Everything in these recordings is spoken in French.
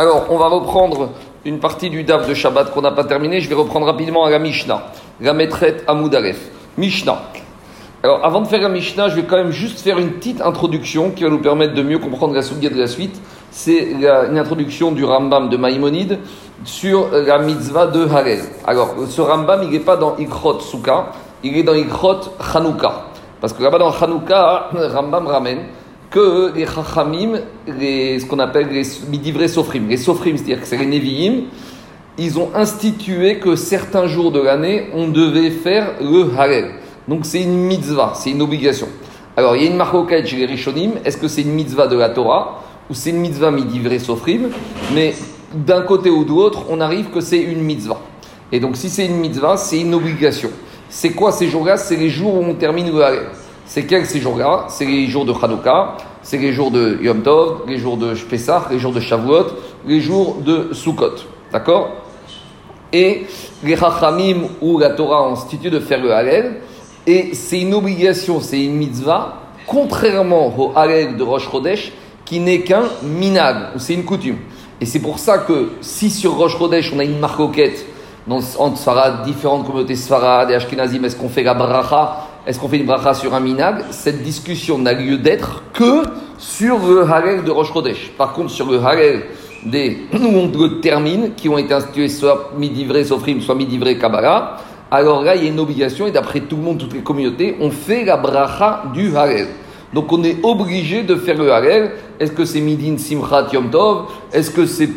Alors, on va reprendre une partie du DAF de Shabbat qu'on n'a pas terminé. Je vais reprendre rapidement à la Mishnah, la maîtrette Mishnah. Alors, avant de faire la Mishnah, je vais quand même juste faire une petite introduction qui va nous permettre de mieux comprendre la Sougia de la suite. C'est une introduction du Rambam de Maïmonide sur la mitzvah de Harel. Alors, ce Rambam, il n'est pas dans Ikrot Souka, il est dans Ikrot Chanukah. Parce que là-bas, dans Chanukah, Rambam ramène que les Chachamim, ce qu'on appelle les midivres sofrim, les sofrim, c'est-à-dire que c'est les Nevi'im, ils ont institué que certains jours de l'année, on devait faire le Harel. Donc c'est une mitzvah, c'est une obligation. Alors il y a une marque chez les Rishonim, est-ce que c'est une mitzvah de la Torah ou c'est une mitzvah midivre sofrim? Mais d'un côté ou de l'autre, on arrive que c'est une mitzvah. Et donc si c'est une mitzvah, c'est une obligation. C'est quoi ces jours-là? C'est les jours où on termine le Harel. C'est quels ces jours-là? C'est les jours de Hanouka, c'est les jours de Yom Tov, les jours de Pesach, les jours de Shavuot, les jours de Sukkot. D'accord? Et les Chachamim ou la Torah ont institué de faire le Halel. Et c'est une obligation, c'est une mitzvah, contrairement au Halel de Rosh Chodesh, qui n'est qu'un minag, c'est une coutume. Et c'est pour ça que si sur Rosh Chodesh on a une marcoquette entre Sfarad, différentes communautés Sfarad et Ashkenazim, est-ce qu'on fait la bracha est-ce qu'on fait une bracha sur un minag Cette discussion n'a lieu d'être que sur le halel de Rosh Chodesh. Par contre, sur le halel des où on termine, qui ont été institués soit midi-vrai sofrim, soit midi-vrai kabbalah, alors là, il y a une obligation, et d'après tout le monde, toutes les communautés, on fait la bracha du halel. Donc on est obligé de faire le Harel. Est-ce que c'est Midin Simchat Yom Tov? Est-ce que c'est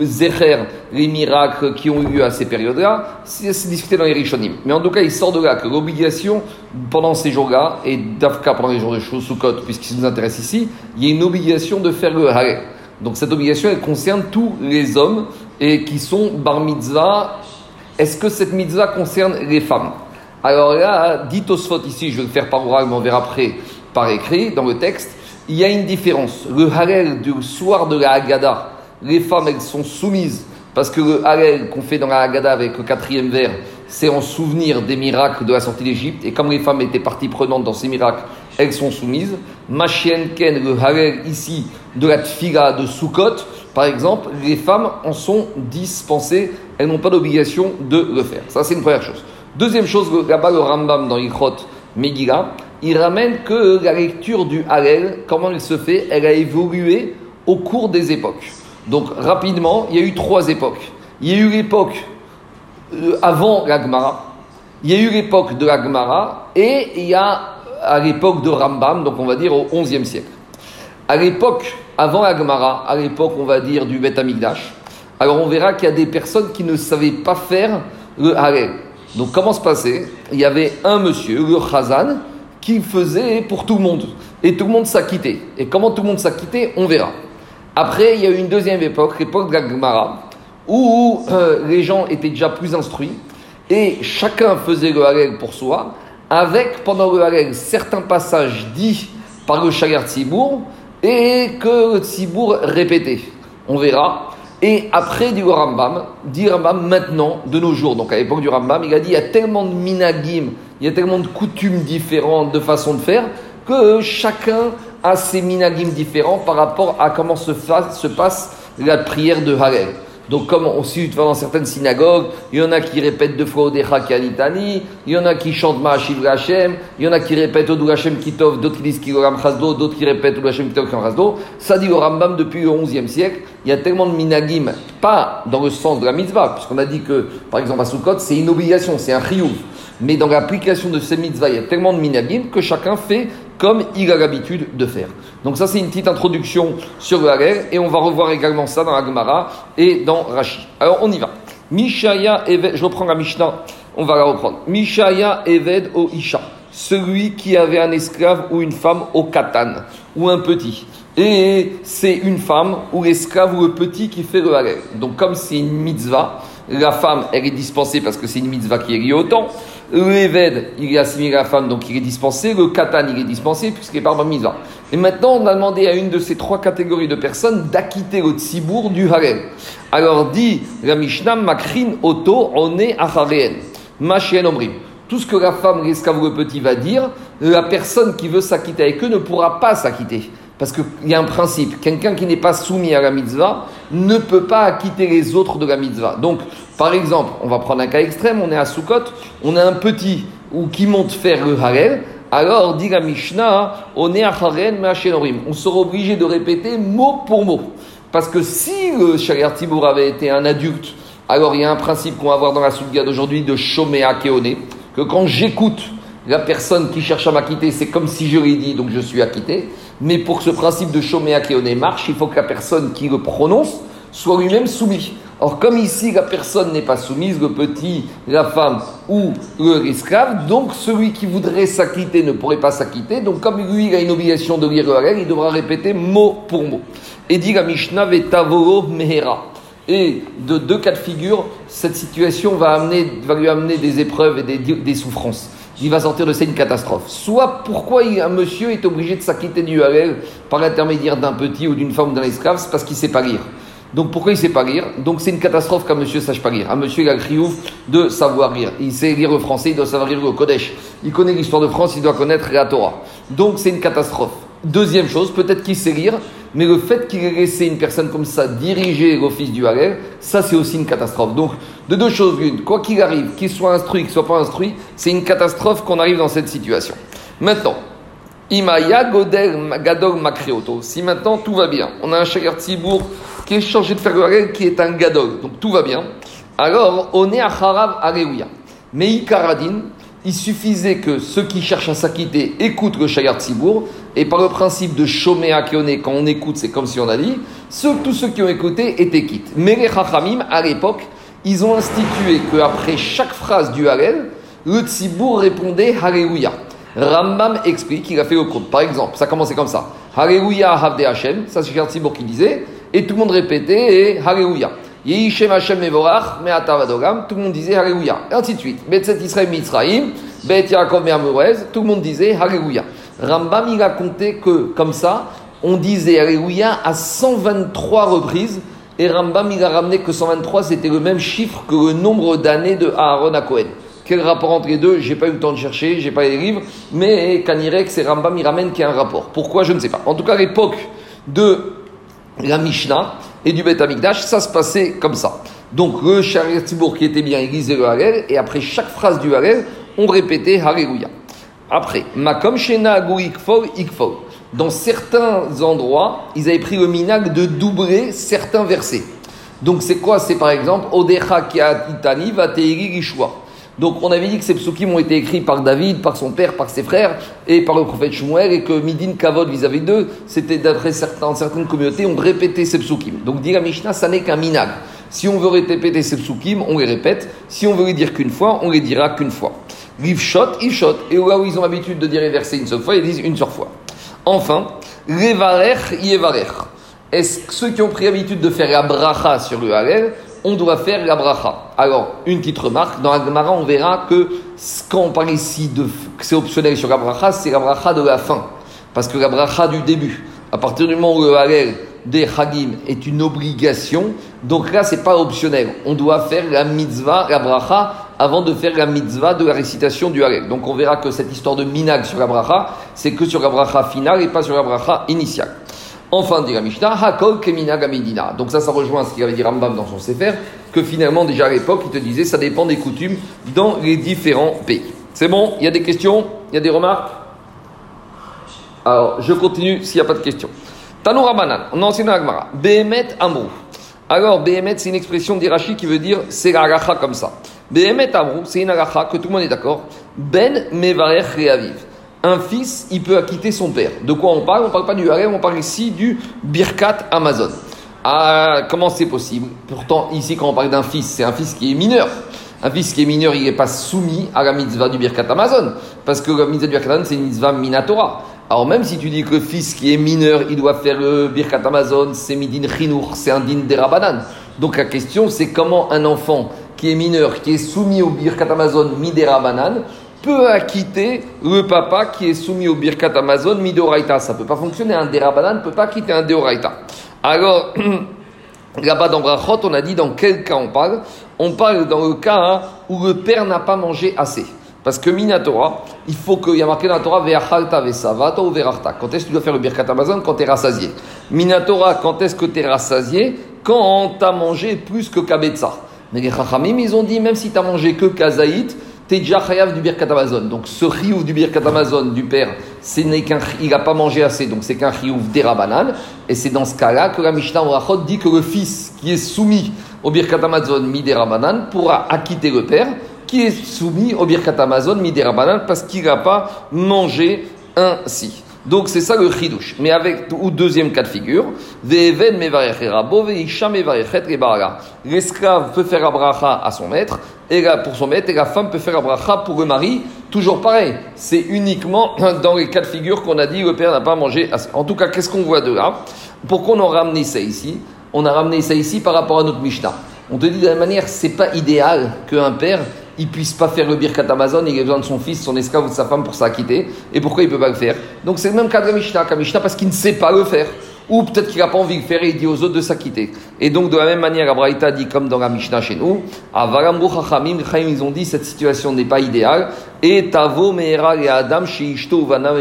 Zecher, les miracles qui ont eu lieu à ces périodes-là? C'est discuté dans les Rishonim. Mais en tout cas, il sort de là que l'obligation pendant ces jours-là, et d'Afka pendant les jours de Sukkot, puisqu'il nous intéresse ici, il y a une obligation de faire le Harel. Donc cette obligation, elle concerne tous les hommes et qui sont bar mitzvah. Est-ce que cette mitzvah concerne les femmes? Alors là, dit Osphot ici, je vais le faire par oral, mais on verra après par écrit dans le texte, il y a une différence. Le Harel du soir de la Haggadah, les femmes, elles sont soumises parce que le Harel qu'on fait dans la Haggadah avec le quatrième vers, c'est en souvenir des miracles de la sortie d'Égypte. Et comme les femmes étaient partie prenante dans ces miracles, elles sont soumises. Machien Ken, le Harel ici de la Tfiga de Sukkot, par exemple, les femmes en sont dispensées. Elles n'ont pas d'obligation de le faire. Ça, c'est une première chose. Deuxième chose, là-bas, le Rambam dans Ikrot Megillah, il ramène que la lecture du Hallel, comment il se fait, elle a évolué au cours des époques. Donc rapidement, il y a eu trois époques. Il y a eu l'époque euh, avant l'Agmara, il y a eu l'époque de l'Agmara, et il y a à l'époque de Rambam, donc on va dire au XIe siècle. À l'époque, avant l'Agmara, à l'époque on va dire du Beth Amikdash, alors on verra qu'il y a des personnes qui ne savaient pas faire le Hallel. Donc comment se passait? Il y avait un monsieur, le Chazan, qui faisait pour tout le monde. Et tout le monde s'acquittait. Et comment tout le monde s'acquittait, on verra. Après, il y a eu une deuxième époque, l'époque de la Gemara, où euh, les gens étaient déjà plus instruits et chacun faisait le Halel pour soi, avec pendant le Halel certains passages dits par le Chagar Tzibour et que le répétait. On verra. Et après, dit le Rambam, dit Rambam maintenant, de nos jours, donc à l'époque du Rambam, il a dit il y a tellement de minagim, il y a tellement de coutumes différentes, de façons de faire, que chacun a ses minagim différents par rapport à comment se, se passe la prière de Harel. Donc, comme on suit dans certaines synagogues, il y en a qui répètent deux fois Odecha Kalitani, il y en a qui chantent Ma'ashiv Hashem, il y en a qui répètent Odu Hashem Kitov, d'autres qui disent Kiloram Chazdo, d'autres qui répètent Odu Hashem Kitov Chazdo. Ça dit au Rambam depuis le XIe siècle, il y a tellement de minagim, pas dans le sens de la mitzvah, puisqu'on a dit que, par exemple, à Sukkot, c'est une obligation, c'est un chiyuv. Mais dans l'application de ces mitzvahs, il y a tellement de minagim que chacun fait comme il a l'habitude de faire. Donc ça, c'est une petite introduction sur le Harel, et on va revoir également ça dans la Gemara et dans Rashi. Alors, on y va. Mishaya Eved, je reprends la Mishnah, on va la reprendre. Mishaya Eved o Isha, celui qui avait un esclave ou une femme au katan, ou un petit. Et c'est une femme ou l'esclave ou le petit qui fait le Harel. Donc comme c'est une mitzvah, la femme, elle est dispensée parce que c'est une mitzvah qui est liée au temps. Le Eved, il est assimilé à la femme, donc il est dispensé. Le Katan, il est dispensé puisqu'il est par mitzvah. Et maintenant, on a demandé à une de ces trois catégories de personnes d'acquitter le tzibour du harem. Alors dit la Mishnah, Makrin Oto One Achareen. Machien Omrim. Tout ce que la femme, l'esclave ou le petit va dire, la personne qui veut s'acquitter avec eux ne pourra pas s'acquitter. Parce qu'il y a un principe, quelqu'un qui n'est pas soumis à la mitzvah, ne peut pas acquitter les autres de la mitzvah. Donc, par exemple, on va prendre un cas extrême, on est à Sukkot, on a un petit ou qui monte faire le Harel, alors, dit la Mishnah, on est à Haren, mais On sera obligé de répéter mot pour mot. Parce que si le Shariat Tibour avait été un adulte, alors il y a un principe qu'on va voir dans la Soulga d'aujourd'hui de Shoméa Keone, que quand j'écoute la personne qui cherche à m'acquitter, c'est comme si je l'ai dit, donc je suis acquitté. Mais pour que ce principe de Shoméa Keone marche, il faut que la personne qui le prononce soit lui-même soumis. Or, comme ici, la personne n'est pas soumise, le petit, la femme ou l'esclave, donc celui qui voudrait s'acquitter ne pourrait pas s'acquitter. Donc, comme lui, il a une obligation de lire le il devra répéter mot pour mot. Et dit la Mishnah Vetavoro Mehera. Et de deux cas de figure, cette situation va, lui amener des épreuves et des souffrances. Il va sortir de ça une catastrophe. Soit pourquoi un monsieur est obligé de s'acquitter du halal par l'intermédiaire d'un petit ou d'une femme ou d'un esclave, c'est parce qu'il sait pas lire. Donc pourquoi il sait pas lire? Donc c'est une catastrophe qu'un monsieur ne sache pas lire. Un monsieur, il a le criouf de savoir lire. Il sait lire le français, il doit savoir lire le Kodesh. Il connaît l'histoire de France, il doit connaître la Torah. Donc c'est une catastrophe. Deuxième chose, peut-être qu'il sait lire, mais le fait qu'il ait laissé une personne comme ça diriger l'office du Harel, ça c'est aussi une catastrophe. Donc de deux choses l'une, quoi qu'il arrive, qu'il soit instruit, qu'il soit pas instruit, c'est une catastrophe qu'on arrive dans cette situation. Maintenant, Imaya Godel Gadol Makrioto. Si maintenant tout va bien, on a un Shagar Tzibour qui est changé de faire le qui est un Gadol, donc tout va bien, alors on est à Harav Alléluia. Mais Ikaradin, il suffisait que ceux qui cherchent à s'acquitter écoutent le Shagar Tzibour, et par le principe de Shomea Kione, quand on écoute, c'est comme si on a dit, tous ceux qui ont écouté étaient quittes. Mais les Chachamim, à l'époque, ils ont institué qu'après chaque phrase du Harel, le Tzibour répondait Alléluia. Rambam explique, il a fait le compte. Par exemple, ça commençait comme ça. Alléluia Havde Hashem, ça c'est Tsibour qui disait, et tout le monde répétait, et Alléluia. Yehishem Hashem Mevorach, tout le monde disait Alléluia. Et ainsi de suite. Betzet Israël Mitzraim, Bet Yaakov tout le monde disait Alléluia. Rambam, il a compté que, comme ça, on disait Alléluia à 123 reprises, et Rambam, il a ramené que 123, c'était le même chiffre que le nombre d'années de Aaron à Cohen. Quel rapport entre les deux? J'ai pas eu le temps de chercher, j'ai pas les livres, mais Kanirek, c'est Rambam, il ramène qu'il y a un rapport. Pourquoi? Je ne sais pas. En tout cas, à l'époque de la Mishnah et du Beth Amikdash, ça se passait comme ça. Donc, le Shariat qui était bien, il lisait le Hallel, et après chaque phrase du Hallel, on répétait Alléluia. Après, Makom Shena Ikfol Ikfol. Dans certains endroits, ils avaient pris le minag de doubler certains versets. Donc, c'est quoi? C'est par exemple, Odecha Itani Vateiri Gishwa. Donc on avait dit que ces psukim ont été écrits par David, par son père, par ses frères et par le prophète Shmuel et que Midin Kavod vis-à-vis d'eux, c'était d'après certaines communautés, on répétait ces psukim. Donc dit la Mishnah, ça n'est qu'un minag. Si on veut répéter ces psukim, on les répète. Si on veut les dire qu'une fois, on les dira qu'une fois. Rivshot, Ivshot. Et là où ils ont l'habitude de dire les versets une seule fois, ils disent une seule fois. Enfin, Revarech, Yevarech. Est-ce que ceux qui ont pris l'habitude de faire la bracha sur le Halel on doit faire la bracha. Alors, une petite remarque, dans la Gemara, on verra que quand on parle ici de c'est optionnel sur la bracha, c'est la bracha de la fin. Parce que la bracha du début, à partir du moment où le halel des Hagim est une obligation, donc là, c'est pas optionnel. On doit faire la mitzvah, la bracha, avant de faire la mitzvah de la récitation du halel. Donc on verra que cette histoire de minag sur la bracha, c'est que sur la bracha finale et pas sur la bracha initiale. Enfin, dit la Mishnah, Hakol Kemina Gamedina. Donc ça, ça rejoint ce qu'il avait dit Rambam dans son Sefer, que finalement, déjà à l'époque, il te disait, ça dépend des coutumes dans les différents pays. C'est bon? Il y a des questions? Il y a des remarques? Alors, je continue s'il n'y a pas de questions. Tanou Rabanan, on a enseigné Agmara. Behemet Amrou. Alors, Behemet, c'est une expression d'Irachi qui veut dire c'est la comme ça. Behemet Amrou, c'est une agacha que tout le monde est d'accord. Ben Mevarech Reaviv un fils, il peut acquitter son père. De quoi on parle? On ne parle pas du harem, on parle ici du Birkat Amazon. Ah, comment c'est possible? Pourtant, ici, quand on parle d'un fils, c'est un fils qui est mineur. Un fils qui est mineur, il n'est pas soumis à la mitzvah du Birkat Amazon. Parce que la mitzvah du Birkat Amazon, c'est une mitzvah minatora. Alors, même si tu dis que le fils qui est mineur, il doit faire le Birkat Amazon, c'est midin chinour, c'est un din derabanan. Donc, la question, c'est comment un enfant qui est mineur, qui est soumis au Birkat Amazon miderabanan, peut acquitter le papa qui est soumis au Birkat Amazon Midoraita. Ça ne peut pas fonctionner. Un Derabanan ne peut pas quitter un Deoraita. Alors, là-bas dans Brachot, on a dit dans quel cas on parle On parle dans le cas hein, où le père n'a pas mangé assez. Parce que Minatora, il faut qu'il y a marqué dans la Torah Ve'achalta ou Ve'rachta. Quand est-ce que tu dois faire le Birkat Amazon Quand tu es rassasié. Minatora, quand est-ce que tu es rassasié? Quand tu as mangé plus que Kabetza. Mais les Chachamim, ils ont dit, même si tu as mangé que Kazaït, tu es déjà chayav du Birkat Amazon. Donc ce riouf du Birkat Amazon du père, ce n'est qu'un, il n'a pas mangé assez, donc c'est qu'un riouf d'Erabanan. Et c'est dans ce cas-là que la Mishnah Orachot dit que le fils qui est soumis au Birkat Amazon Miderabanan pourra acquitter le père qui est soumis au Birkat Amazon Miderabanan parce qu'il n'a pas mangé ainsi. Donc c'est ça le chidouche. Mais avec, ou deuxième cas de figure, l'esclave peut faire abracha à son maître, et pour son maître, et la femme peut faire abracha pour le mari. Toujours pareil, c'est uniquement dans les cas de figure qu'on a dit le père n'a pas mangé. En tout cas, qu'est-ce qu'on voit de là? Pourquoi on a ramené ça ici? On a ramené ça ici par rapport à notre Mishnah. On te dit de la même manière, c'est pas idéal qu'un père il puisse pas faire le birkat Amazon, il a besoin de son fils, son esclave ou de sa femme pour s'acquitter. Et pourquoi il peut pas le faire? Donc c'est le même cas de Mishnah, Mishnah parce qu'il ne sait pas le faire. Ou peut-être qu'il n'a pas envie de faire et il dit aux autres de s'acquitter. Et donc de la même manière, Abraïta dit comme dans la Mishnah chez nous, à Chachamim, ils ont dit cette situation n'est pas idéale. Et Tavo Meera et Adam Sheishto Vanam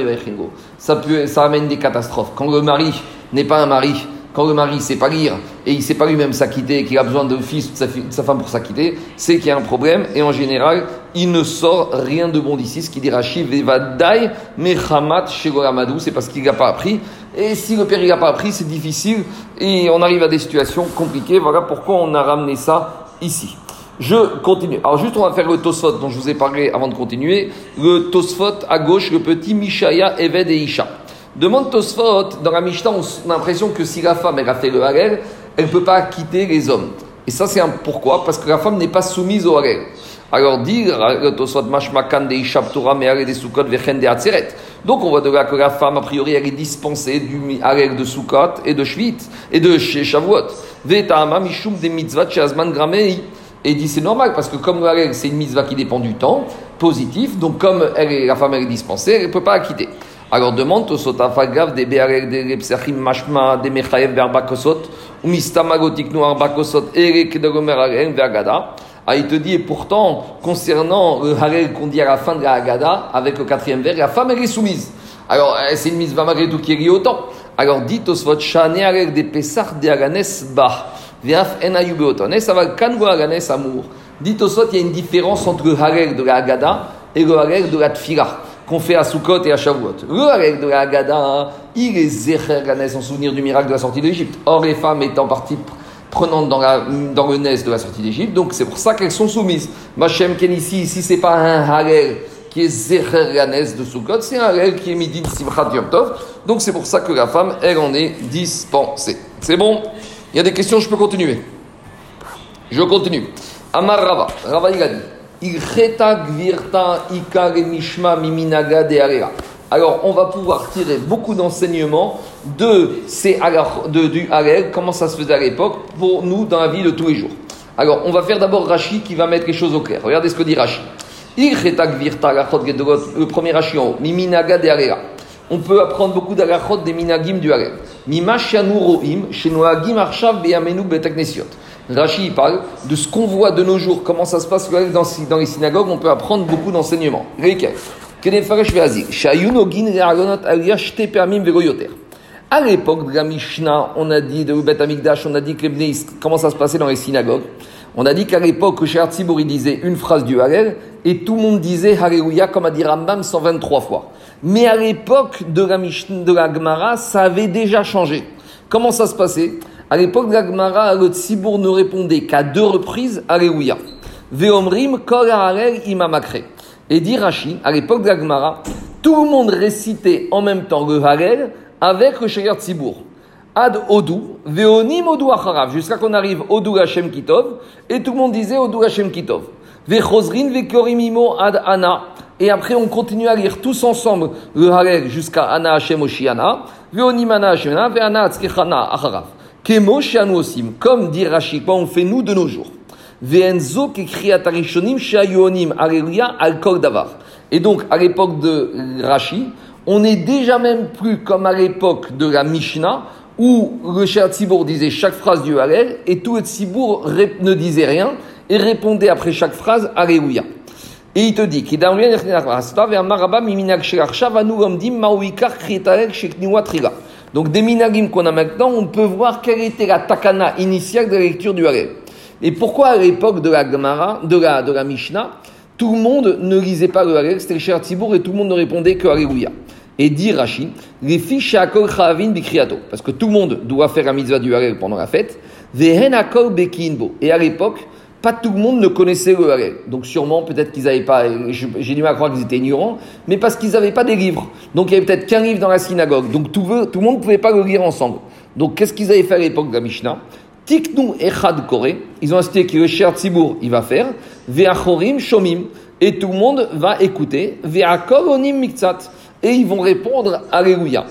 Ça peut, ça amène des catastrophes. Quand le mari n'est pas un mari, quand le mari ne sait pas lire et il ne sait pas lui-même s'acquitter, qu'il a besoin de fils ou de sa, femme pour s'acquitter, c'est qu'il y a un problème. Et en général, il ne sort rien de bon d'ici. Ce qui dit Rachid, Vevadai Mechamat Shegoramadou, c'est parce qu'il n'a pas appris. Et si le père n'a pas appris, c'est difficile et on arrive à des situations compliquées. Voilà pourquoi on a ramené ça ici. Je continue. Alors juste, on va faire le Tosfot dont je vous ai parlé avant de continuer. Le Tosfot à gauche, le petit Mishaya, Eved et Isha. Demande Tosfot, dans la Mishnah, on a l'impression que si la femme elle a fait le Harel, elle ne peut pas quitter les hommes. Et ça, c'est un pourquoi? Parce que la femme n'est pas soumise au Harel. Alors, dire le Tosfot Mashmakan de Ishaptura Me'are de Sukkot Vechen de. Donc, on voit de là que la femme, a priori, elle est dispensée du Harel de Sukkot et de Shvit et de Shavuot. Veta'ama Mishum de Mitzvah Shazman Gramei. Et dit c'est normal parce que comme le c'est une mitzvah qui dépend du temps positif, donc comme elle est, la femme elle est dispensée, elle ne peut pas la quitter. Alors demande au sotafagav des be'arek des repsachim mashma des mechayev be'arbakosot ou mistamagotiknu arbakosot erek de gomer vergada. Ah, il te dit, et pourtant, concernant le harel qu'on dit à la fin de la Haggadah, avec le quatrième vers, la femme, est soumise. Alors, euh, c'est une mise malgré tout qui est autant. Alors, dit Tosfot, shane harel de aganes bah, en ayubeoton. Et ça va kanvo aganes amour? Dit il y a une différence entre le harel de la Haggadah et le harel de la Tfilah qu'on fait à Sukkot et à Shavuot. Le règle de la Haggadah, il est Zecher Ganes en souvenir du miracle de la sortie d'Égypte. Or, les femmes étant partie prenante dans, le nez de la sortie d'Égypte, donc c'est pour ça qu'elles sont soumises. Machem Ken ici, ici c'est pas un Harel qui est Zecher Ganes de Sukkot, c'est un Harel qui est midi de Simchat Yom Tov, donc c'est pour ça que la femme, elle en est dispensée. C'est bon? Il y a des questions, je peux continuer? Je continue. Amar Rava, Rava il a dit. Alors, on va pouvoir tirer beaucoup d'enseignements de ces de, du Harel, comment ça se faisait à l'époque, pour nous dans la vie de tous les jours. Alors, on va faire d'abord Rashi qui va mettre les choses au clair. Regardez ce que dit Rashi. Le premier Rashi en haut, Miminaga de On peut apprendre beaucoup d'alachot des minagim du Harel. Mima roim, shenuagim arshav beyamenu betaknesiot. Rashi parle de ce qu'on voit de nos jours, comment ça se passe dans, les synagogues, on peut apprendre beaucoup d'enseignements. À l'époque de la Mishnah, on a dit, de Bet Amikdash, on a dit que comment ça se passait dans les synagogues? On a dit qu'à l'époque, Cher Tzibouri disait une phrase du Hallel et tout le monde disait Alléluia comme a dit Rambam 123 fois. Mais à l'époque de la, Mishnah, de la Gemara, ça avait déjà changé. Comment ça se passait? À l'époque de l'Agmara, le Tzibour ne répondait qu'à deux reprises Alléluia. Veomrim kol imamakre. Et dit Rashi, à l'époque de l'Agmara, tout le monde récitait en même temps le Harel avec le Shegar Tzibour. Ad Odou, Veonim Odou Acharav, jusqu'à qu'on arrive Odou Hashem Kitov, et tout le monde disait Odou Hashem Kitov. Vechozrin Vekorimimo Ad Ana, et après on continue à lire tous ensemble le Harel jusqu'à Ana Hashem Oshiana, Veonim Ana Hashem Veana Atzkechana Acharav comme dit Rashi, on fait nous de nos jours. Et donc, à l'époque de Rashi, on n'est déjà même plus comme à l'époque de la Mishnah, où le Cher Tzibour disait chaque phrase du Hallel, et tout le Tzibour ne disait rien, et répondait après chaque phrase Alléluia. Et il te dit, Donc des minagim qu'on a maintenant, on peut voir quelle était la takana initiale de la lecture du Harel. Et pourquoi à l'époque de la Gemara, de la, de la Mishnah, tout le monde ne lisait pas le Harel, c'était le et tout le monde ne répondait que Alléluia? Et dit Rachid, les fiches Akol Chavin Bikriato, parce que tout le monde doit faire la mitzvah du Harel pendant la fête, Vehen Akol Bekinbo. Et à l'époque, pas tout le monde ne connaissait le Harel. Donc sûrement, peut-être qu'ils n'avaient pas, j'ai du mal à croire qu'ils étaient ignorants, mais parce qu'ils n'avaient pas des livres. Donc il y avait peut-être qu'un livre dans la synagogue. Donc tout le monde ne pouvait pas le lire ensemble. Donc qu'est-ce qu'ils avaient fait à l'époque de la Mishnah? Tiknu Echad Kore, ils ont insisté que le Cher Tzibour, il va faire, Ve'achorim Shomim, et tout le monde va écouter, Ve'akol Onim Miktsat, et ils vont répondre Alléluia.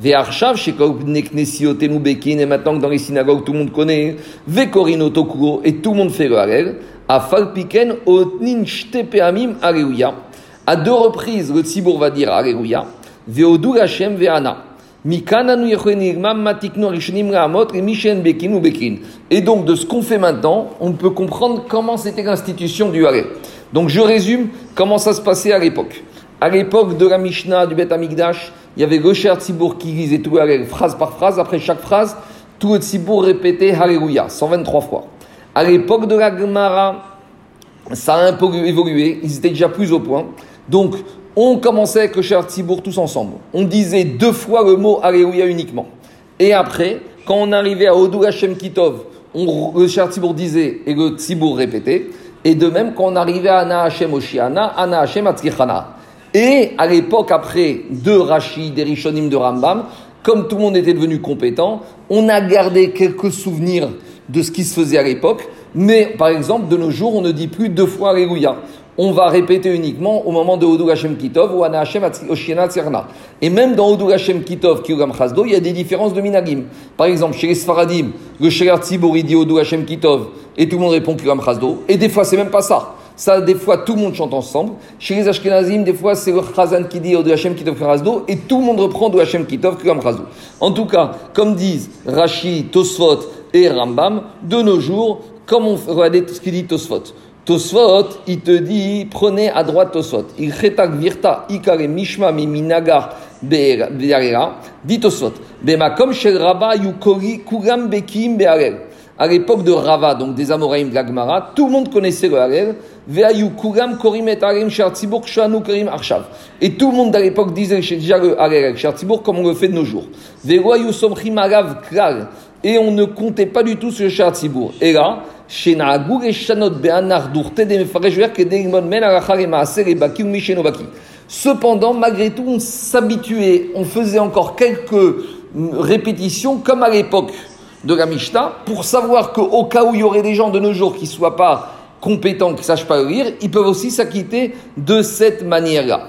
Neknesiotem Bekin, et maintenant que dans les synagogues tout le monde connaît, Ve'korin Otokuro, et tout le monde fait le Harel, Afal Piken Otnin Shtepeamim Alléluia. À deux reprises, le Tzibour va dire Alléluia, Ve'odu Hashem Ve'ana. Et donc, de ce qu'on fait maintenant, on peut comprendre comment c'était l'institution du Haré. Donc, je résume comment ça se passait à l'époque. À l'époque de la Mishnah du Beth Amikdash, il y avait le Cher qui lisait tout le phrase par phrase. Après chaque phrase, tout le Tzibour répétait Alléluia, 123 fois. À l'époque de la Gemara, ça a un peu évolué, ils étaient déjà plus au point. Donc, on commençait avec le Cher Tzibour tous ensemble. On disait deux fois le mot Alléluia uniquement. Et après, quand on arrivait à Odou Hashem Kitov, on, le Cher Tzibour disait et le Tzibour répétait. Et de même, quand on arrivait à Ana Hashem Oshiana, Ana Hashem. Et à l'époque, après de Rachid, des Rishonim de Rambam, comme tout le monde était devenu compétent, on a gardé quelques souvenirs de ce qui se faisait à l'époque. Mais par exemple, de nos jours, on ne dit plus deux fois Alléluia on va répéter uniquement au moment de Odu Hashem Kitov ou Ana Hashem Tzerna. Et même dans Odu Hashem Kitov, Kiugam Chazdo, il y a des différences de minagim. Par exemple, chez les Sfaradim, le Shegar Tzibor, dit Odu Hashem Kitov, et tout le monde répond Kiugam Chazdo. Et des fois, c'est même pas ça. Ça, des fois, tout le monde chante ensemble. Chez les Ashkenazim, des fois, c'est le Chazan qui dit Odu Hashem Kitov Chazdo, et tout le monde reprend Odu Hashem Kitov Chazdo. En tout cas, comme disent Rashi, Tosfot et Rambam, de nos jours, comme on regarde ce qu'il dit Tosfot. Tosfot, il te dit, prenez à droite Tosfot. Il chetak virta ikare mishma miminagar be'arera. Dit Tosfot. Bemakom shel Rabba yukori kuram bekim be'arel. À l'époque de Rava, donc des Amoraïm de l'Agmara, tout le monde connaissait le Harel. Ve'ayu kuram korim et arim shartzibour shanu karim arshav. Et tout le monde à l'époque disait déjà le Harel shartzibour comme on le fait de nos jours. Ve'ayu somchim arav klal. Et on ne comptait pas du tout sur le shartzibour. Et là, Cependant, malgré tout, on s'habituait, on faisait encore quelques répétitions, comme à l'époque de la Mishnah, pour savoir qu'au cas où il y aurait des gens de nos jours qui ne soient pas compétents, qui ne sachent pas lire, ils peuvent aussi s'acquitter de cette manière-là.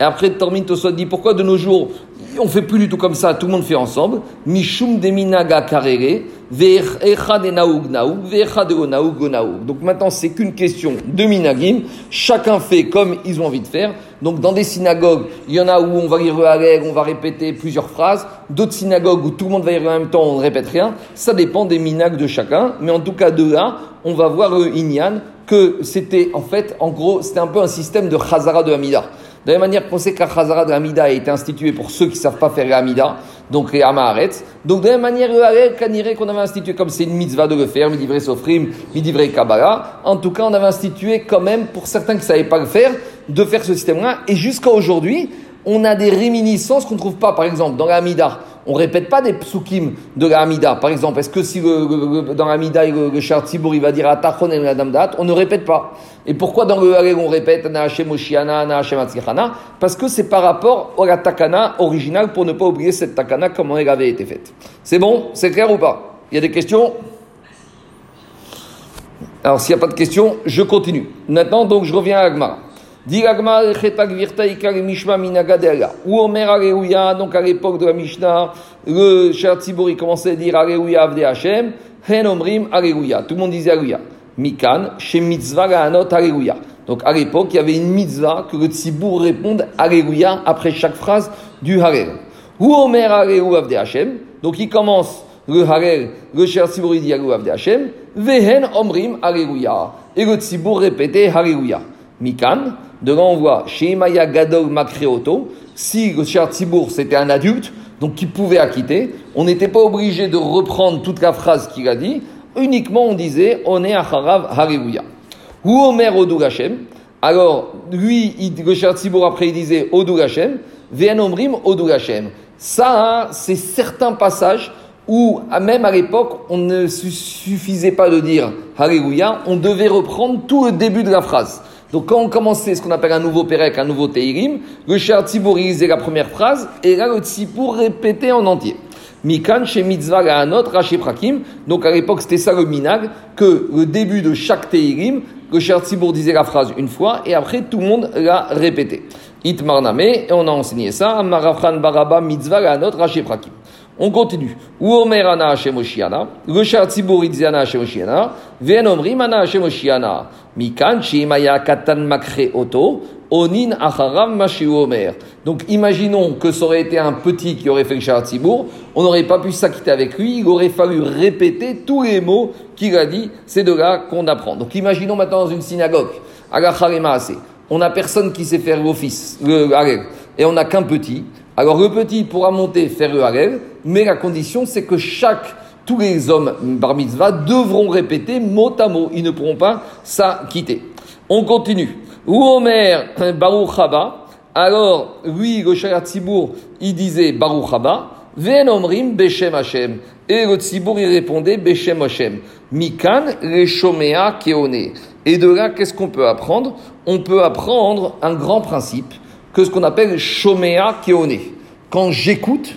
Et après, Tormin Tosot dit pourquoi de nos jours on fait plus du tout comme ça, tout le monde fait ensemble? Mishum deminaga karere, donc maintenant, c'est qu'une question de minagim. Chacun fait comme ils ont envie de faire. Donc dans des synagogues, il y en a où on va lire le on va répéter plusieurs phrases. D'autres synagogues où tout le monde va lire en même temps, on ne répète rien. Ça dépend des minags de chacun. Mais en tout cas, de là, on va voir Inyan que c'était en fait, en gros, c'était un peu un système de Chazara de Hamida. De la même manière qu'on sait que la Chazara de Hamida a été instituée pour ceux qui ne savent pas faire la Hamida, donc les Amaharet. Donc de la même manière, le Harel qu'on avait institué comme c'est une mitzvah de le faire, Midivre Sofrim, Midivre Kabbalah, en tout cas on avait institué quand même pour certains qui ne savaient pas le faire, de faire ce système-là. Et jusqu'à aujourd'hui, on a des réminiscences qu'on ne trouve pas, par exemple, dans la Hamida on répète pas des psukim de la Hamida. Par exemple, est-ce que si dans la Hamida, le, le Shar Tzibour, il va dire Atachon el Adamdat, on ne répète pas. Et pourquoi dans le Harel on répète Na Hashem Oshiana, Na Hashem Parce que c'est par rapport à la Takana originale pour ne pas oublier cette Takana comment elle avait été faite. C'est bon? C'est clair ou pas? Il y a des questions? Alors, s'il n'y a pas de questions, je continue. Maintenant, donc, je reviens à Agmar. Ou Omer Alléluia, donc à l'époque de la Mishnah, le Cher Tzibori commençait à dire Alléluia Avde Hashem, Hen Omrim Alléluia. Tout le monde disait Alléluia. Mikan, chez Mitzvah Gaanot Alléluia. Donc à l'époque, il y avait une mitzvah que le Tzibour réponde Alléluia après chaque phrase du Harel. Ou Omer Alléluia Avde Hashem? Donc il commence le Harel, le Cher Tzibori dit Alléluia Avde Hashem, Vehen Omrim Alléluia. Et le Tzibour répétait Alléluia. Mikan, De là, on voit, chez Maya Gadol Makreoto, si le Tzibour c'était un adulte, donc qui pouvait acquitter, on n'était pas obligé de reprendre toute la phrase qu'il a dit, uniquement on disait On est Acharav Hariouya. Ou Omer Odou Hashem. Alors, lui, il, après il disait Odou Hashem, Ve'en Omrim Odou Hashem. Ça, c'est certains passages où, même à l'époque, on ne suffisait pas de dire Alléluia, on devait reprendre tout le début de la phrase. Donc quand on commençait ce qu'on appelle un nouveau Pérec, un nouveau Teirim, le Shar Tzibour la première phrase, et là le Tzibour répétait en entier. Mikan chez Mitzvah Hanot Rashi Prakim. Donc à l'époque c'était ça le minag, que le début de chaque Teirim, le Shar disait la phrase une fois, et après tout le monde l'a répété. Itmarname, et on a enseigné ça, Marafran Baraba Mitzvah Hanot Rashi Prakim. On continue. Le Katan Onin Acharam. Donc imaginons que ça aurait été un petit qui aurait fait le Shar Tzibour, on n'aurait pas pu s'acquitter avec lui, il aurait fallu répéter tous les mots qu'il a dit, c'est de là qu'on apprend. Donc imaginons maintenant dans une synagogue, à la on n'a personne qui sait faire l'office, et on n'a qu'un petit. Alors le petit pourra monter faire le Harel, mais la condition c'est que chaque tous les hommes bar mitzvah devront répéter mot à mot. Ils ne pourront pas s'acquitter. On continue. Omer Baruch Haba. Alors, lui, le Tzibour, il disait Baruch Haba. Omrim Beshem Hashem. Et le Tzibour, il répondait Beshem Hashem. Mikan le Shomea Keone. Et de là, qu'est-ce qu'on peut apprendre? On peut apprendre un grand principe que ce qu'on appelle Shomea Keone. Quand j'écoute,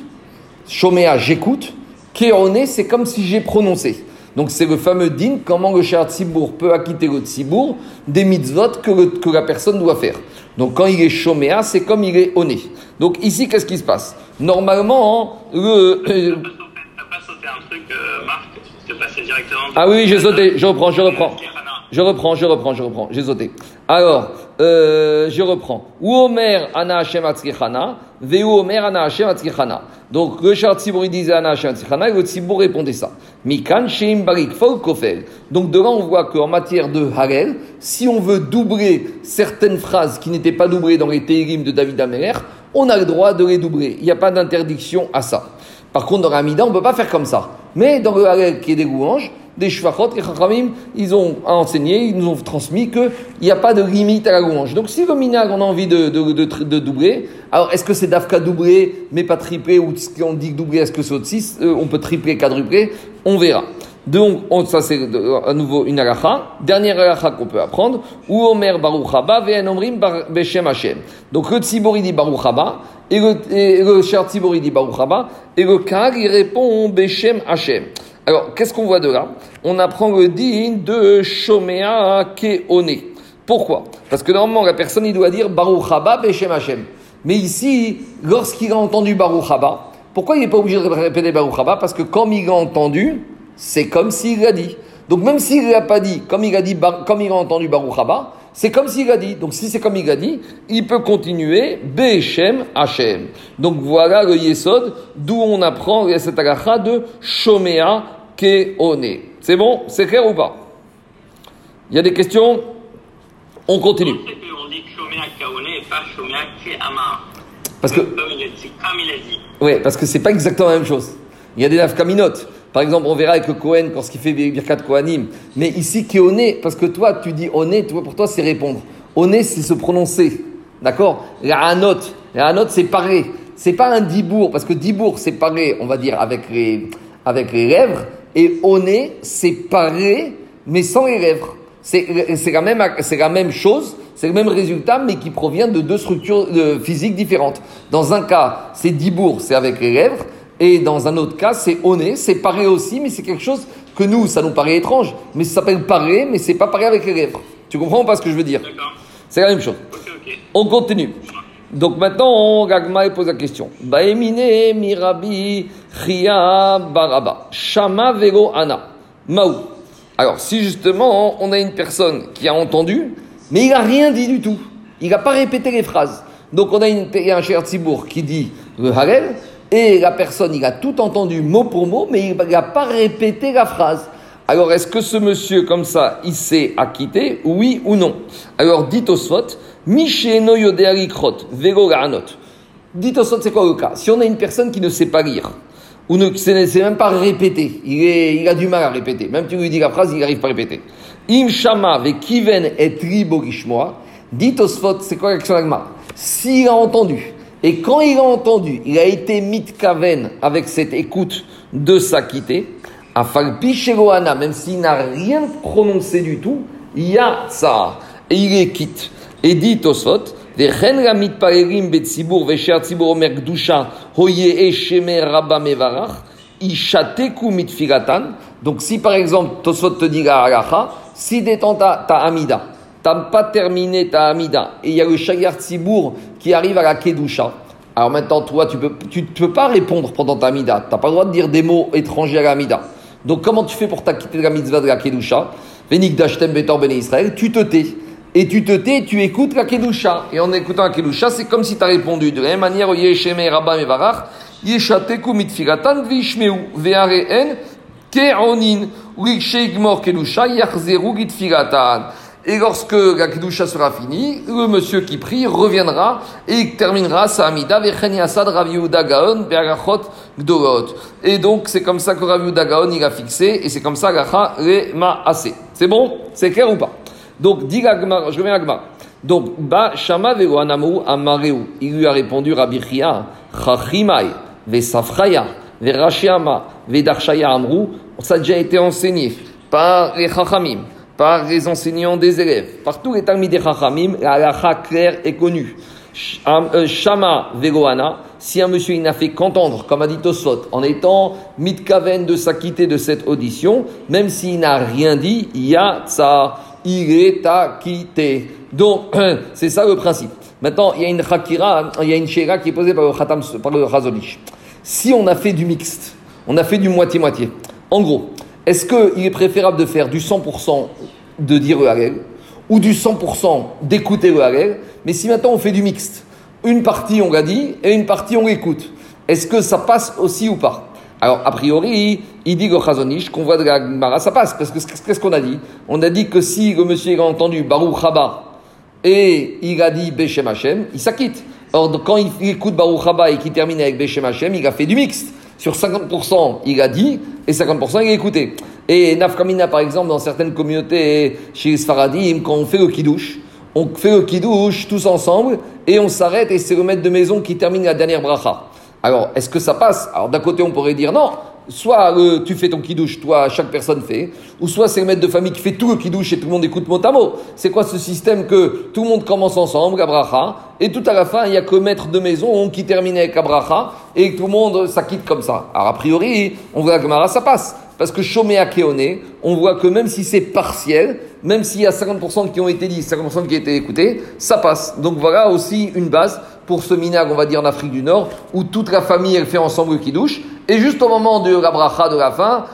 Shomea, j'écoute, Kéoné, c'est comme si j'ai prononcé. Donc c'est le fameux din, comment le Shah Tzibour peut acquitter le Tzibour des mitzvot que, que, la personne doit faire. Donc quand il est choméa, c'est comme il est oné. Donc ici, qu'est-ce qui se passe? Normalement, le... Euh, pas sauté un truc, Marc? Directement... Ah oui, j'ai sauté, je reprends, je reprends. Je reprends, je reprends, je reprends. J'ai sauté. Alors, euh, je reprends. Ou Omer ana Hashem veu Omer ana Hashem. Donc, le char disait ana Hashem et le Tzibour répondait ça. Mikan sheim barik fol kofel. Donc, de là, on voit qu'en matière de Harel, si on veut doubler certaines phrases qui n'étaient pas doublées dans les Teirim de David Améler, on a le droit de les doubler. Il n'y a pas d'interdiction à ça. Par contre, dans Ramida, on ne peut pas faire comme ça. Mais dans le Harel qui est des louanges, des shvachot, les chachamim, ils ont enseigné, ils nous ont transmis qu'il n'y a pas de limite à la louange. Donc si le minag, on a envie de, doubler, alors est-ce que c'est dafka doublé, mais pas triplé, ou ce qu'on dit doublé, est-ce que c'est aussi, euh, on peut tripler, quadrupler, on verra. Donc, ça c'est à nouveau une alacha. Dernière alacha qu'on peut apprendre. Ou Omer Baruch Haba ve'en omrim Beshem Hashem. Donc le tzibor dit Baruch Haba, et le, et le dit Baruch Haba, et le kag il répond Beshem Hashem. Alors, qu'est-ce qu'on voit de là On apprend le din de Shomea Keone. Pourquoi? Parce que normalement, la personne, il doit dire Baruch Haba Beshem Hashem. Mais ici, lorsqu'il a entendu Baruch Haba, pourquoi il n'est pas obligé de répéter Baruch Haba? Parce que comme il a entendu, c'est comme s'il l'a dit. Donc même s'il ne l'a pas dit, comme il a dit, comme il a entendu Baruch Haba, c'est comme s'il a dit. Donc si c'est comme il a dit, il peut continuer Beshem Hashem. Donc voilà le Yesod, d'où on apprend cette agacha de Shomea Keone. C'est bon? C'est clair ou pas? Il y a des questions? On continue. On dit Shomea Keone et pas Shomea Keama. Parce que. Comme il a dit. Oui, parce que c'est pas exactement la même chose. Il y a des nafkaminotes. Par exemple, on verra avec le Kohen quand il fait Birkat Kohanim. Mais ici, qui est parce que toi, tu dis oné, pour toi, c'est répondre. Oné, c'est se prononcer. D'accord? La hanot, la hanot, c'est parler. C'est pas un dibour, parce que dibour, c'est parler, on va dire, avec les, avec les lèvres. Et oné, c'est parler, mais sans les lèvres. C'est la, même, la même chose, c'est le même résultat, mais qui provient de deux structures physiques différentes. Dans un cas, c'est dibour, c'est avec les lèvres. Et dans un autre cas, c'est oné, c'est paré aussi, mais c'est quelque chose que nous, ça nous paraît étrange. Mais ça s'appelle paré, mais c'est pas paré avec les lèvres. Tu comprends pas ce que je veux dire C'est la même chose. On continue. Donc maintenant, Gagma pose la question. Baemine mirabi chia baraba. Shama vego ana. Maou. Alors, si justement, on a une personne qui a entendu, mais il n'a rien dit du tout. Il n'a pas répété les phrases. Donc, on a, une, un cher Tzibour qui dit le Harel, et la personne, il a tout entendu mot pour mot, mais il n'a pas répété la phrase. Alors, est-ce que ce monsieur, comme ça, il s'est acquitté, oui ou non? Alors, dites au SWOT, Misheno yodearikrot, vego anot. Dites au c'est quoi le cas? Si on a une personne qui ne sait pas lire, ou ne sait même pas répéter, il, a du mal à répéter, même tu lui dis la phrase, il n'arrive pas à répéter. Im shama ve kiven et ribogishmoa, dites au c'est quoi l'action S'il a entendu, et quand il a entendu, il a été mitkaven avec cette écoute de s'acquitter, à Falpichegoana, même s'il n'a rien prononcé du tout, il y a ça. Et il est quitte. Et dit Tosfot, donc si par exemple Tosfot te dit la si détends ta, ta amida, t'as pas terminé ta amida, et il y a le shayar tzibour qui arrive à la kedusha, alors maintenant toi tu tu peux pas répondre pendant ta amida, t'as pas le droit de dire des mots étrangers à la amida. Donc comment tu fais pour t'acquitter de la mitzvah de la kedusha? Venik dashtem betor bene Israël, tu te tais et tu te tais, tu écoutes la Kedusha. Et en écoutant la Kedusha, c'est comme si tu as répondu. De la même manière. Et lorsque la Kedusha sera finie, le monsieur qui prie reviendra et terminera sa Amida, Rav Gaon, Gdolot. Et donc, c'est comme ça que Rav Gaon, il a fixé, et c'est comme ça, Gacha Maase. C'est bon? C'est clair ou pas? Donc, dit je reviens à Donc, Ba Shama vego anamu amareu. Il lui a répondu Rabbi Chia, Chachimai, Vesafraya, Verashiama, Vedarshaya Amru. Ça a déjà été enseigné par les Chachamim, par les enseignants des élèves, par tous les Talmud des Chachamim, la halakha claire est connue. Euh, Shama Vegoana, si un monsieur n'a fait qu'entendre, comme a dit Tosfot, en étant mitkaven de s'acquitter de cette audition, même s'il n'a rien dit, il y a ça il est acquitté. Donc, c'est ça le principe. Maintenant, il y a une chakira, il y a une chéra qui est posée par le, khatam, par le Si on a fait du mixte, on a fait du moitié-moitié, en gros, est-ce qu'il est préférable de faire du 100% de dire le ou du 100% d'écouter le Mais si maintenant on fait du mixte, une partie on l'a dit et une partie on l'écoute, est-ce que ça passe aussi ou pas? Alors, a priori, il dit au Chazonish qu'on voit de la ça passe, parce que qu'est-ce qu'on a dit? On a dit que si le monsieur a entendu Baruch Haba et il a dit Beshem Hashem, il s'acquitte. Or, quand il écoute Baruch Haba et qu'il termine avec Beshem Hashem, il a fait du mixte. Sur 50%, il a dit et 50%, il a écouté. Et Nafkamina, par exemple, dans certaines communautés chez Sfaradim, quand on fait le kidouche, on fait le kidouche tous ensemble et on s'arrête et c'est le maître de maison qui termine la dernière bracha. Alors, est-ce que ça passe? Alors, d'un côté, on pourrait dire non. Soit euh, tu fais ton kidouche, toi, chaque personne fait, ou soit c'est le maître de famille qui fait tout le kidouche et tout le monde écoute mot à mot. C'est quoi ce système que tout le monde commence ensemble, Abraha, et tout à la fin, il n'y a que maître de maison qui termine avec Abraha, et tout le monde s'acquitte comme ça. Alors, a priori, on voit que ça passe. Parce que Shoméa Keone, on voit que même si c'est partiel, même s'il y a 50% qui ont été dit, 50% qui ont été écoutés, ça passe. Donc voilà aussi une base pour ce minag, on va dire en Afrique du Nord, où toute la famille elle fait ensemble le kidouche, et juste au moment de la bracha de la fin,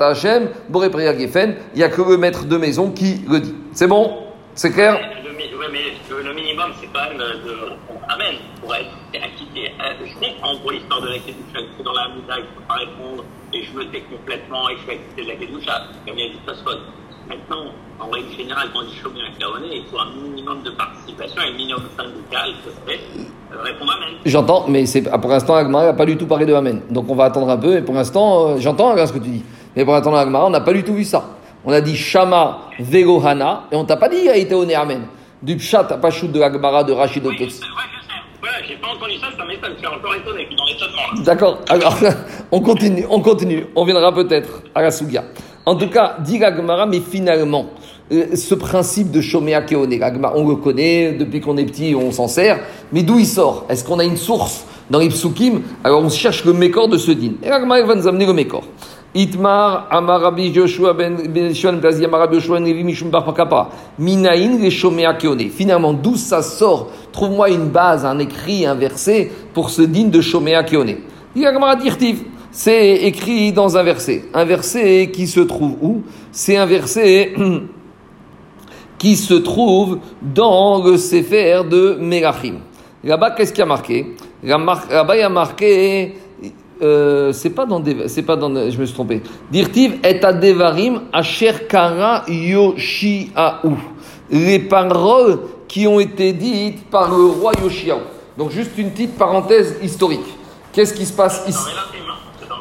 Hashem, Boré Gefen, il n'y a que le maître de maison qui le dit. C'est bon? C'est clair? Oui, mais le minimum, c'est quand même de Amen pour être acquitté. Euh, je comprends pour l'histoire de la Kedusha, que dans la Mouda, je ne peux pas répondre, et je me tais complètement, et je suis acquitté de la Kedusha, comme il a dit. Maintenant, en règle générale, quand on dit Caroné, il faut un minimum de participation et un minimum syndical euh, répondre Amen. J'entends, mais c'est, pour l'instant, Agmara n'a pas du tout parlé de Amen. Donc on va attendre un peu, et pour l'instant, euh, j'entends ce que tu dis. Mais pour l'instant, Agmara, on n'a pas du tout vu ça. On a dit Shama Vegohana, et on t'a pas dit il a été au Amen. Du Pshat, pas shoot de Agmara de Rachid ouais, ouais, voilà, j'ai pas entendu ça, ça m'étonne, je suis encore étonné, puis dans l'étonnement. D'accord, alors on continue, on continue, on viendra peut-être à la Sougia. En tout cas, dit Gagmara, mais finalement, euh, ce principe de Shomea Keone, on le connaît, depuis qu'on est petit, on s'en sert, mais d'où il sort? Est-ce qu'on a une source dans l'Ipsukim Alors on cherche le mécor de ce din. Et Gagmara va nous amener le mécor. Itmar Amarabi Joshua ben Shon Plazi Amarabi Joshua Nevi Mishum Barpakapa. Minaïn les Shomea Keone. Finalement, d'où ça sort? Trouve-moi une base, un écrit, un verset pour ce din de Shomea Keone. Gagmara Dirtiv. C'est écrit dans un verset. Un verset qui se trouve où? C'est un verset qui se trouve dans le Sefer de Merachim. Là-bas, qu'est-ce qui a marqué? Là-bas, il y a marqué. Euh, c'est pas dans c'est pas dans je me suis trompé dirtiv et adevarim asher kara yoshiaou les paroles qui ont été dites par le roi Yoshiao. Donc juste une petite parenthèse historique. Qu'est-ce qui se passe ici?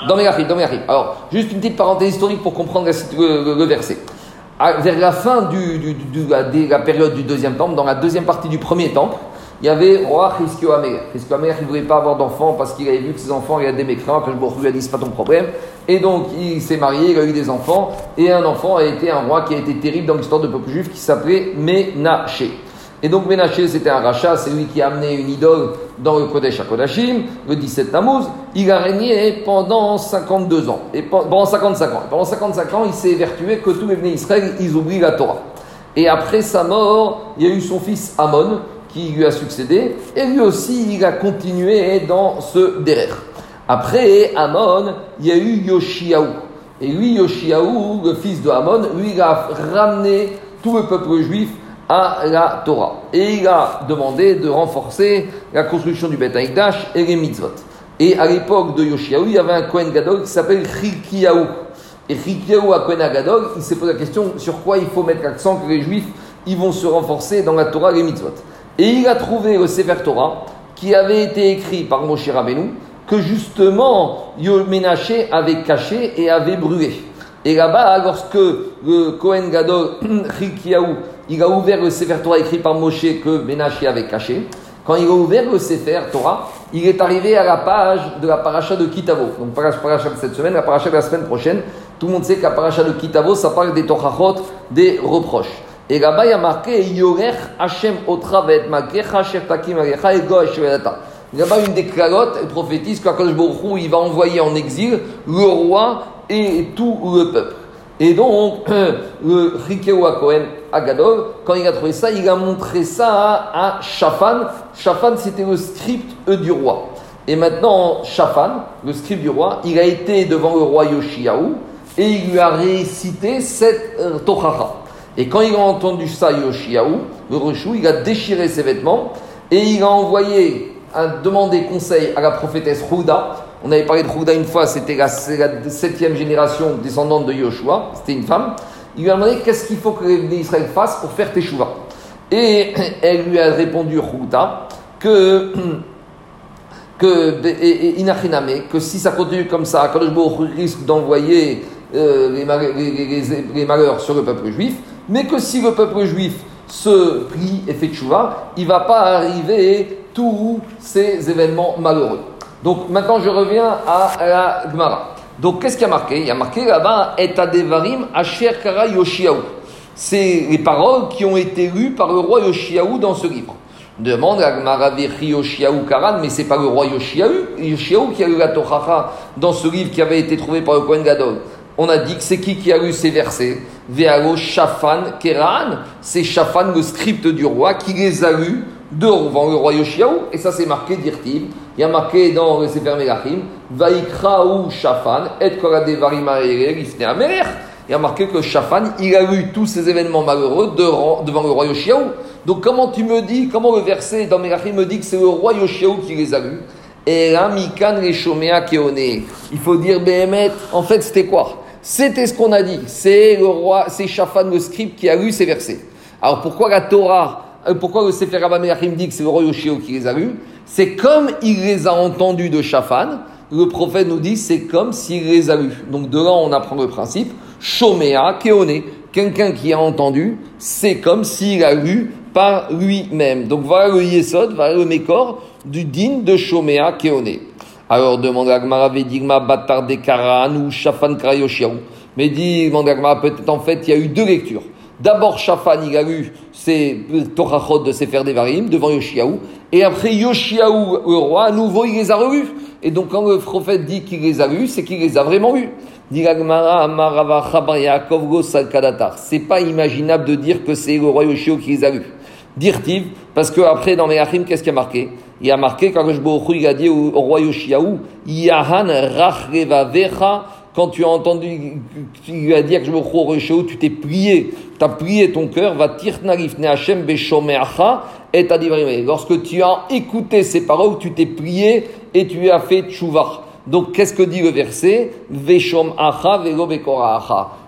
Dans Melachim, dans Melachim. Alors, juste une petite parenthèse historique pour comprendre le, verset. vers la fin du, de la période du deuxième temple, dans la deuxième partie du premier temple, il y avait roi Chizkio Amer. Chizkio Amer, ne voulait pas avoir d'enfants parce qu'il avait vu que ses enfants, il y a des mécrans, que je lui a dit, c'est pas ton problème. Et donc, il s'est marié, il a eu des enfants, et un enfant a été un roi qui a été terrible dans l'histoire du peuple juif qui s'appelait Ménaché. Et donc Ménaché, c'était un rachat, c'est lui qui a amené une idole dans le Kodesh HaKodashim, le 17 Tammuz. Il a régné pendant 52 ans, et pendant 55 ans. pendant 55 ans, il s'est évertué que tous les venus Israël, ils oublient la Torah. Et après sa mort, il y a eu son fils Amon, qui lui a succédé, et lui aussi, il a continué dans ce derrière. Après Amon, il y a eu Yoshiaou. Et lui, Yoshiaou, le fils de Amon, lui, il a ramené tout le peuple juif à la Torah. Et il a demandé de renforcer la construction du Beth Amikdash et les mitzvot. Et à l'époque de Yoshiaou, il y avait un Kohen Gadol qui s'appelle Chikiaou. Et Chikiaou à Kohen Gadol, il s'est posé la question sur quoi il faut mettre l'accent que les juifs ils vont se renforcer dans la Torah et les mitzvot. Et il a trouvé le Sefer Torah qui avait été écrit par Moshe Rabbeinu que justement Yoménaché avait caché et avait brûlé. Et là-bas, lorsque le Kohen Gadol Chikiaou, il a ouvert le Sefer Torah écrit par Moshe que Ménaché avait caché, quand il a ouvert le Sefer Torah, il est arrivé à la page de la paracha de Kitavo. Donc, paracha de cette semaine, la paracha de la semaine prochaine. Tout le monde sait que la paracha de Kitavo, ça parle des Torachot, des reproches. Et là-bas, il y a marqué Yorech Hashem Otravet Magecha Takim Agecha Ego a une des clarotes, il prophétise qu'Akadosh Baruch il va envoyer en exil le roi et tout le peuple. Et donc, le Rikeo Cohen Agadol, quand il a trouvé ça, il a montré ça à Shafan. Shafan, c'était le script du roi. Et maintenant, Shafan, le script du roi, il a été devant le roi Yoshiaou et il lui a récité cette euh, et quand il a entendu ça, Yoshiaou, le Rechou, il a déchiré ses vêtements et il a envoyé un, demander conseil à la prophétesse Houda. On avait parlé de Houda une fois, c'était la, septième génération descendante de Yoshua, c'était une femme. Il lui a demandé qu'est-ce qu'il faut que les Israël fassent pour faire Teshuvah. Et elle lui a répondu, Houda, que que, que si ça continue comme ça, Kadosh risque d'envoyer euh, les, les, malheurs sur le peuple juif, mais que si le peuple juif se prie et fait tchouva, il ne va pas arriver tous ces événements malheureux. Donc maintenant je reviens à la Gemara. Donc qu'est-ce qui a marqué? Il y a marqué là-bas Et Asher Yoshiaou. C'est les paroles qui ont été lues par le roi Yoshiaou dans ce livre. Demande à Gemara Yoshiaou Karan, mais c'est pas le roi Yoshiaou, Yoshiaou qui a lu la Tochacha dans ce livre qui avait été trouvé par le Kohen Gadol on a dit que c'est qui qui a lu ces versets Vealo Shafan Keran, c'est Shafan, le script du roi, qui les a lus devant le roi Yoshiaou, et ça c'est marqué d'Irtiv. Il y a marqué dans le Sefer Melachim, Vaikraou Shafan, et Koradevarim Il y a marqué que Shafan, il a lu tous ces événements malheureux devant le roi Yoshiaou. Donc comment tu me dis, comment le verset dans Melachim me dit que c'est le roi Yoshiaou qui les a lus et là, Mikan Il faut dire, Béhémet, en fait, c'était quoi? C'était ce qu'on a dit. C'est le roi, c'est Shafan le scribe qui a lu ces versets. Alors pourquoi la Torah, pourquoi le Sefer Melachim dit que c'est le roi Yoshio qui les a lus C'est comme il les a entendus de Shafan. Le prophète nous dit c'est comme s'il les a lus. Donc de là on apprend le principe. Shomea Keone. Quelqu'un qui a entendu, c'est comme s'il a lu par lui-même. Donc voilà le Yesod, voilà le Mécor du din de Shomea Keone. Alors demande Agmara Vedigma Batar de Karan ou Shafan Krayoshiaou. Mais dit, Agmara, peut-être en fait il y a eu deux lectures. D'abord, Shafan, il a lu ses Torachot de Sefer Devarim devant Yoshiaou. Et après, Yoshiaou, le roi, à nouveau, il les a relus. Et donc, quand le prophète dit qu'il les a lus, c'est qu'il les a vraiment lus. C'est pas imaginable de dire que c'est le roi Yoshiaou qui les a lus. Dirtiv, parce que après, dans Meachim, qu'est-ce qui a marqué? Il a marqué quand il a dit au, roi Yoshiaou, Yahan vecha, quand tu as entendu, tu lui as dit que je me crois tu t'es plié, tu as plié ton cœur, va tirnarif ne'achem et Lorsque tu as écouté ces paroles, tu t'es plié et tu as fait tchouva. Donc qu'est-ce que dit le verset? Veshom acha velo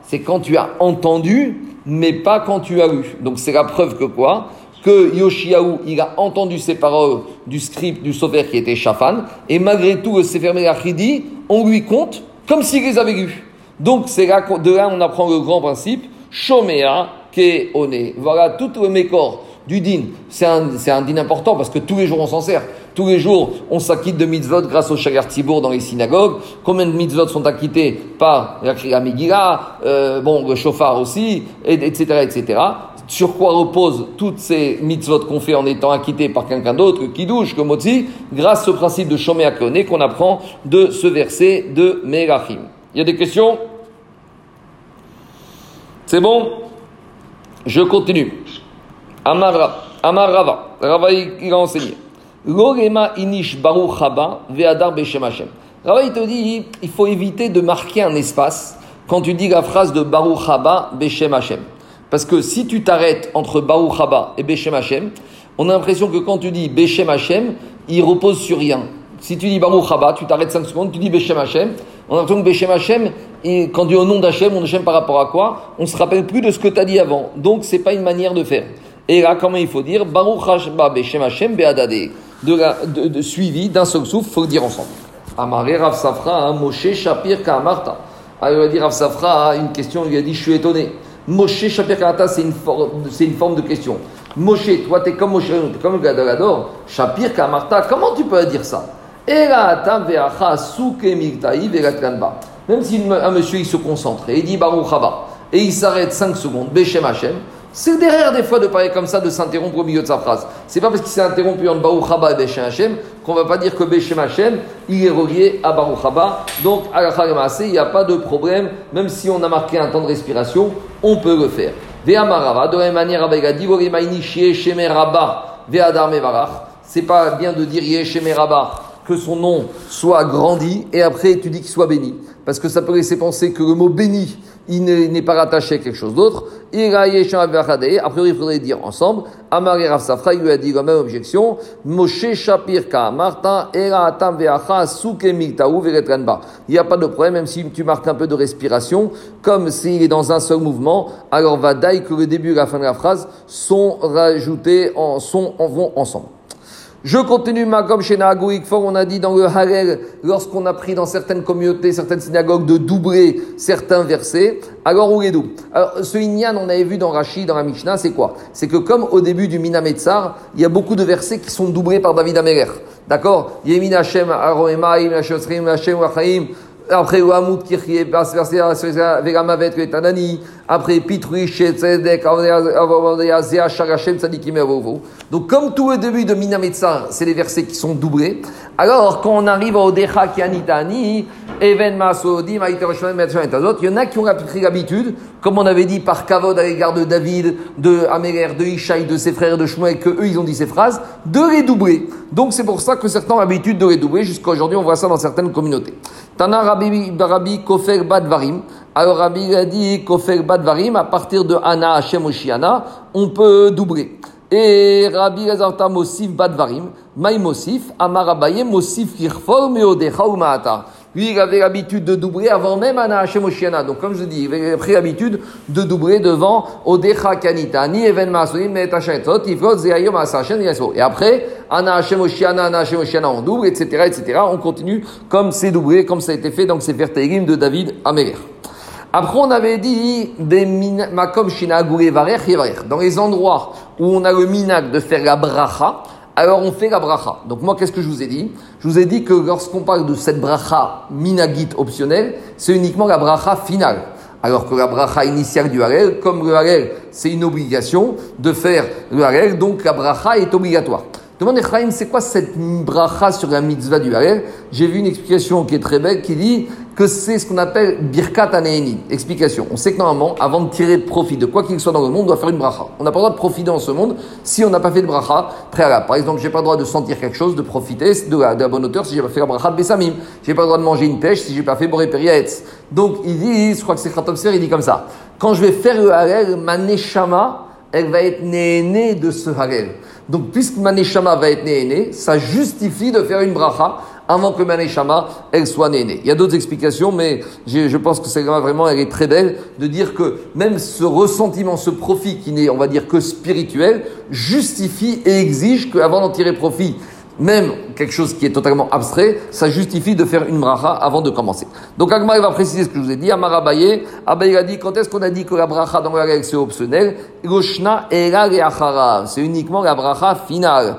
C'est quand tu as entendu, mais pas quand tu as lu. Donc c'est la preuve que quoi? Que Yoshiaou, il a entendu ces paroles du script du Sofer qui était Shafan, et malgré tout, le Sefer Melachidi, on lui compte comme s'il les avait lus. Donc, c'est là, de là, on apprend le grand principe, Shomea, Ke, One. Voilà, tout le mécor du din, c'est un, un din important parce que tous les jours on s'en sert. Tous les jours, on s'acquitte de mitzvot grâce au Shagar Tzibour dans les synagogues. Combien de mitzvot sont acquittés par la Kriya euh, bon, le chauffard aussi, etc., etc. Sur quoi reposent toutes ces mitzvot qu'on fait en étant acquittés par quelqu'un d'autre, qui douche, comme Motzi, grâce au principe de Shomé qu'on apprend de ce verset de Merachim. Il y a des questions? C'est bon? Je continue. Amar, Rava. Rava, il a enseigné. L'orema inish baruch haba ve'adar beshem Hashem. Rava, il te dit, il faut éviter de marquer un espace quand tu dis la phrase de baruch haba beshem Hashem. Parce que si tu t'arrêtes entre baruch haba et beshem Hashem, on a l'impression que quand tu dis beshem Hashem, il repose sur rien. Si tu dis baruch haba, tu t'arrêtes 5 secondes, tu dis beshem Hashem, on a l'impression que beshem Hashem, et quand tu dis au nom d'Hachem, on Hachem par rapport à quoi On se rappelle plus de ce que tu as dit avant. Donc, c'est pas une manière de faire. Et là, comment il faut dire Baruch Hashba Beshem Hashem Be'adade. De, suivi d'un seul souffle, faut le dire ensemble. Amaré Rav Safra, hein, Moshe Shapir Ka'amarta. Alors, il a dit Rav Safra, une question, il a dit Je suis étonné. Moshe Shapir Ka'amarta, c'est une, forme de question. Moshe, toi, tu es comme Moshe, tu es comme Gadol Shapir Ka'amarta, comment tu peux dire ça? Même si un monsieur il se concentre et il dit Baruch Haba. Et il s'arrête 5 secondes, Beshem Hashem, c'est derrière des fois de parler comme ça, de s'interrompre au milieu de sa phrase. C'est pas parce qu'il s'est interrompu en Baruch Haba et Beshem Hashem qu'on va pas dire que Beshem Hashem, il est relié à Baruch Haba. Donc, à la il n'y a pas de problème, même si on a marqué un temps de respiration, on peut le faire. Ve'amarava, de la même manière, avec Adi, Rabba, Ve'adar Mevarach. C'est pas bien de dire Yesheme Rabba que son nom soit grandi et après tu dis qu'il soit béni. Parce que ça peut laisser penser que le mot béni, il n'est pas rattaché à quelque chose d'autre. A priori, il faudrait dire ensemble. Amar Rav Safra, il lui a dit la même objection. Moshe Shapir Ka Martin Era Atam Veacha Suke Miltaou Veretrenba. Il n'y a pas de problème, même si tu marques un peu de respiration, comme s'il est dans un seul mouvement, alors va que le début et la fin de la phrase sont rajoutés en, sont, en vont ensemble. Je continue ma comme chez Fort, on a dit dans le Harel, lorsqu'on a pris dans certaines communautés, certaines synagogues, de doubler certains versets, alors où Alors, ce Inyan, on avait vu dans Rashi, dans la Mishnah, c'est quoi? C'est que comme au début du Minametzar, il y a beaucoup de versets qui sont doublés par David Améler. D'accord? Hashem, Hashem, Hashem, après Ouamout Kirchie, Vegamavet, Tanani, après Pitruish, Tzedek, Donc, comme tout le début de Minametzar, c'est les versets qui sont doublés, alors quand on arrive au Decha Kianitani, Even Masodim, il y en a qui ont pris l'habitude, comme on avait dit par Kavod à l'égard de David, de Améler, de Ishaï, de ses frères de Shmuel, que eux ils ont dit ces phrases, de les doubler. Donc c'est pour ça que certains ont l'habitude de les doubler, jusqu'à aujourd'hui on voit ça dans certaines communautés. Tana Rabbi, Rabbi Kofer Badvarim. Alors Rabbi a dit Kofer Badvarim, à partir de Ana Hashem Oshiana, on peut doubler. Et Rabbi Razarta Mosif Badvarim, Maï Mosif, Amar Abaye Mosif Kirfor Meodecha Umaata. Lui, il avait l'habitude de doubler avant même Ana Hashem. Donc, comme je dis, il avait pris l'habitude de doubler devant Odecha Kanita, ni Even mais. Et après, Ana Hashem Oshiana, Ana Oshiana, on double, etc., etc. On continue comme c'est doublé, comme ça a été fait dans ces Fertérim de David Améler. Après, on avait dit des makom Dans les endroits où on a le minag de faire la bracha, alors on fait la bracha. Donc moi, qu'est-ce que je vous ai dit? Je vous ai dit que lorsqu'on parle de cette bracha minagite optionnelle, c'est uniquement la bracha finale. Alors que la bracha initiale du harel, comme le harel, c'est une obligation de faire le harel, donc la bracha est obligatoire. Demande Ephraim, c'est quoi cette bracha sur la mitzvah du Harel? J'ai vu une explication qui est très belle qui dit que c'est ce qu'on appelle birkat aneini. Explication. On sait que normalement, avant de tirer profit de quoi qu'il soit dans le monde, on doit faire une bracha. On n'a pas le droit de profiter dans ce monde si on n'a pas fait de bracha préalable. Par exemple, j'ai pas le droit de sentir quelque chose, de profiter de la, bonne hauteur si j'ai pas fait la bracha de Bessamim. J'ai pas le droit de manger une pêche si j'ai pas fait Boré Donc, il dit, je crois que c'est Khatopser, il dit comme ça. Quand je vais faire le Harel, ma neshama, elle va être née de ce Harel. Donc, puisque Maneshama va être né, ça justifie de faire une bracha avant que Maneshama, elle soit née. Il y a d'autres explications, mais je, je pense que c'est vraiment, elle est très belle de dire que même ce ressentiment, ce profit qui n'est, on va dire, que spirituel, justifie et exige qu'avant d'en tirer profit, même quelque chose qui est totalement abstrait, ça justifie de faire une bracha avant de commencer. Donc Agmar va préciser ce que je vous ai dit. Amar Abaye, Abaye a dit, quand est-ce qu'on a dit que la bracha dans la règle c'est optionnel Roshna C'est uniquement la bracha finale.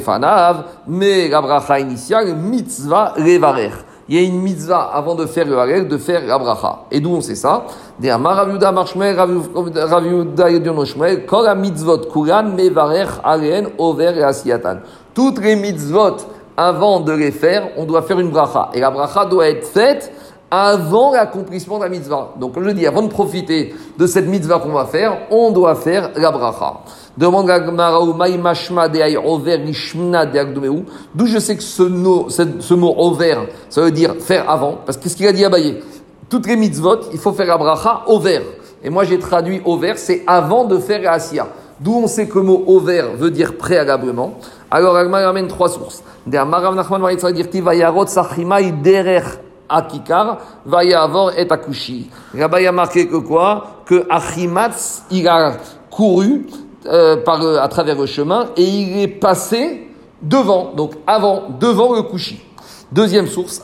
Fanav, mais la bracha initiale, mitzvah levarer il y a une mitzvah avant de faire le halel, de faire la bracha. Et d'où on sait ça? Des Raviuda Marshmel, Raviuda Yedionoshmel, Kol la mitzvot kuran mevarech alen over et asiatan. Toutes les mitzvot, avant de les faire, on doit faire une bracha. Et la bracha doit être faite avant l'accomplissement de la mitzvah. Donc, comme je dis, avant de profiter de cette mitzvah qu'on va faire, on doit faire la bracha. Demande de D'où je sais que ce mot, ce mot over, ça veut dire faire avant. Parce que ce qu'il a dit à Baye, toutes les mitzvot, il faut faire la bracha over. Et moi j'ai traduit over, c'est avant de faire la asiya. D'où on sait que le mot over veut dire préalablement. Alors Agmar ramène trois sources. Akikar, va y avoir et akushi. Là-bas il a marqué que quoi? Que Achimatz, il a couru euh, par, à travers le chemin et il est passé devant, donc avant, devant le couchi. Deuxième source,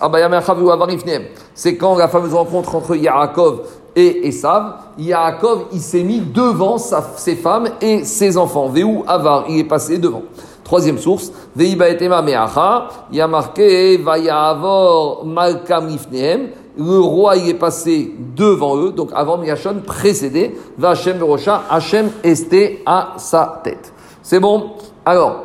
c'est quand la fameuse rencontre entre Yaakov et Esav, Yaakov, il s'est mis devant sa, ses femmes et ses enfants. Veu Avar, il est passé devant. Troisième source, Veiba meacha, il y a marqué Vayavor malkam ifnehem, le roi il est passé devant eux, donc avant Miachon, précédé, va Hachem Berocha, Hachem esté à sa tête. C'est bon? Alors,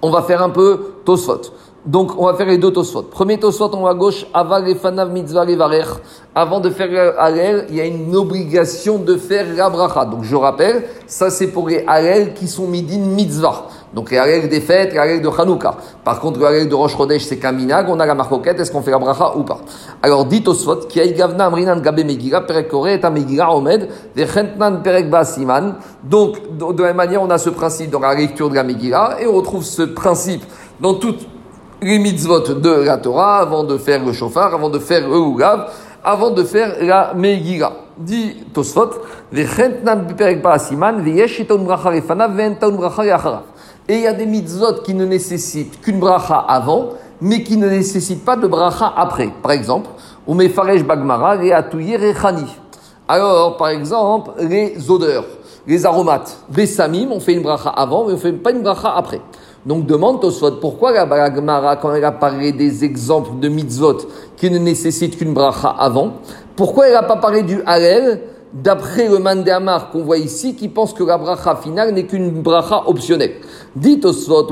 on va faire un peu Tosfot. Donc, on va faire les deux Tosfot. Premier Tosfot en haut à gauche, Aval et Fanav Mitzvah Avant de faire Halel, il y a une obligation de faire la bracha. Donc, je rappelle, ça c'est pour les Halel qui sont midin mitzvah. Donc les règles des fêtes, les règles de Hanouka. Par contre, règle de Rosh Chodesh, c'est Kaminag, on a la marcoquette, est-ce qu'on fait la bracha ou pas? Alors, dit Swat, qui a gavna amrinan gabe megira, perek et megira omed, vechentnan perek basiman. Donc, de la même manière, on a ce principe dans la lecture de la Megillah, et on retrouve ce principe dans toutes les mitzvot de la Torah, avant de faire le chauffard, avant de faire le ougav, avant de faire la Megillah. Dit Tosfot. Et il y a des mitzvot qui ne nécessitent qu'une bracha avant, mais qui ne nécessitent pas de bracha après. Par exemple, farej bagmara et rechani. Alors, par exemple, les odeurs, les aromates, les samim, on fait une bracha avant, mais on ne fait pas une bracha après. Donc demande Tosfot, pourquoi la Bagmara, quand elle a parlé des exemples de mitzvot qui ne nécessitent qu'une bracha avant, pourquoi elle n'a pas parlé du halel d'après le Mandéamar qu'on voit ici, qui pense que la bracha finale n'est qu'une bracha optionnelle? Dites au Svot,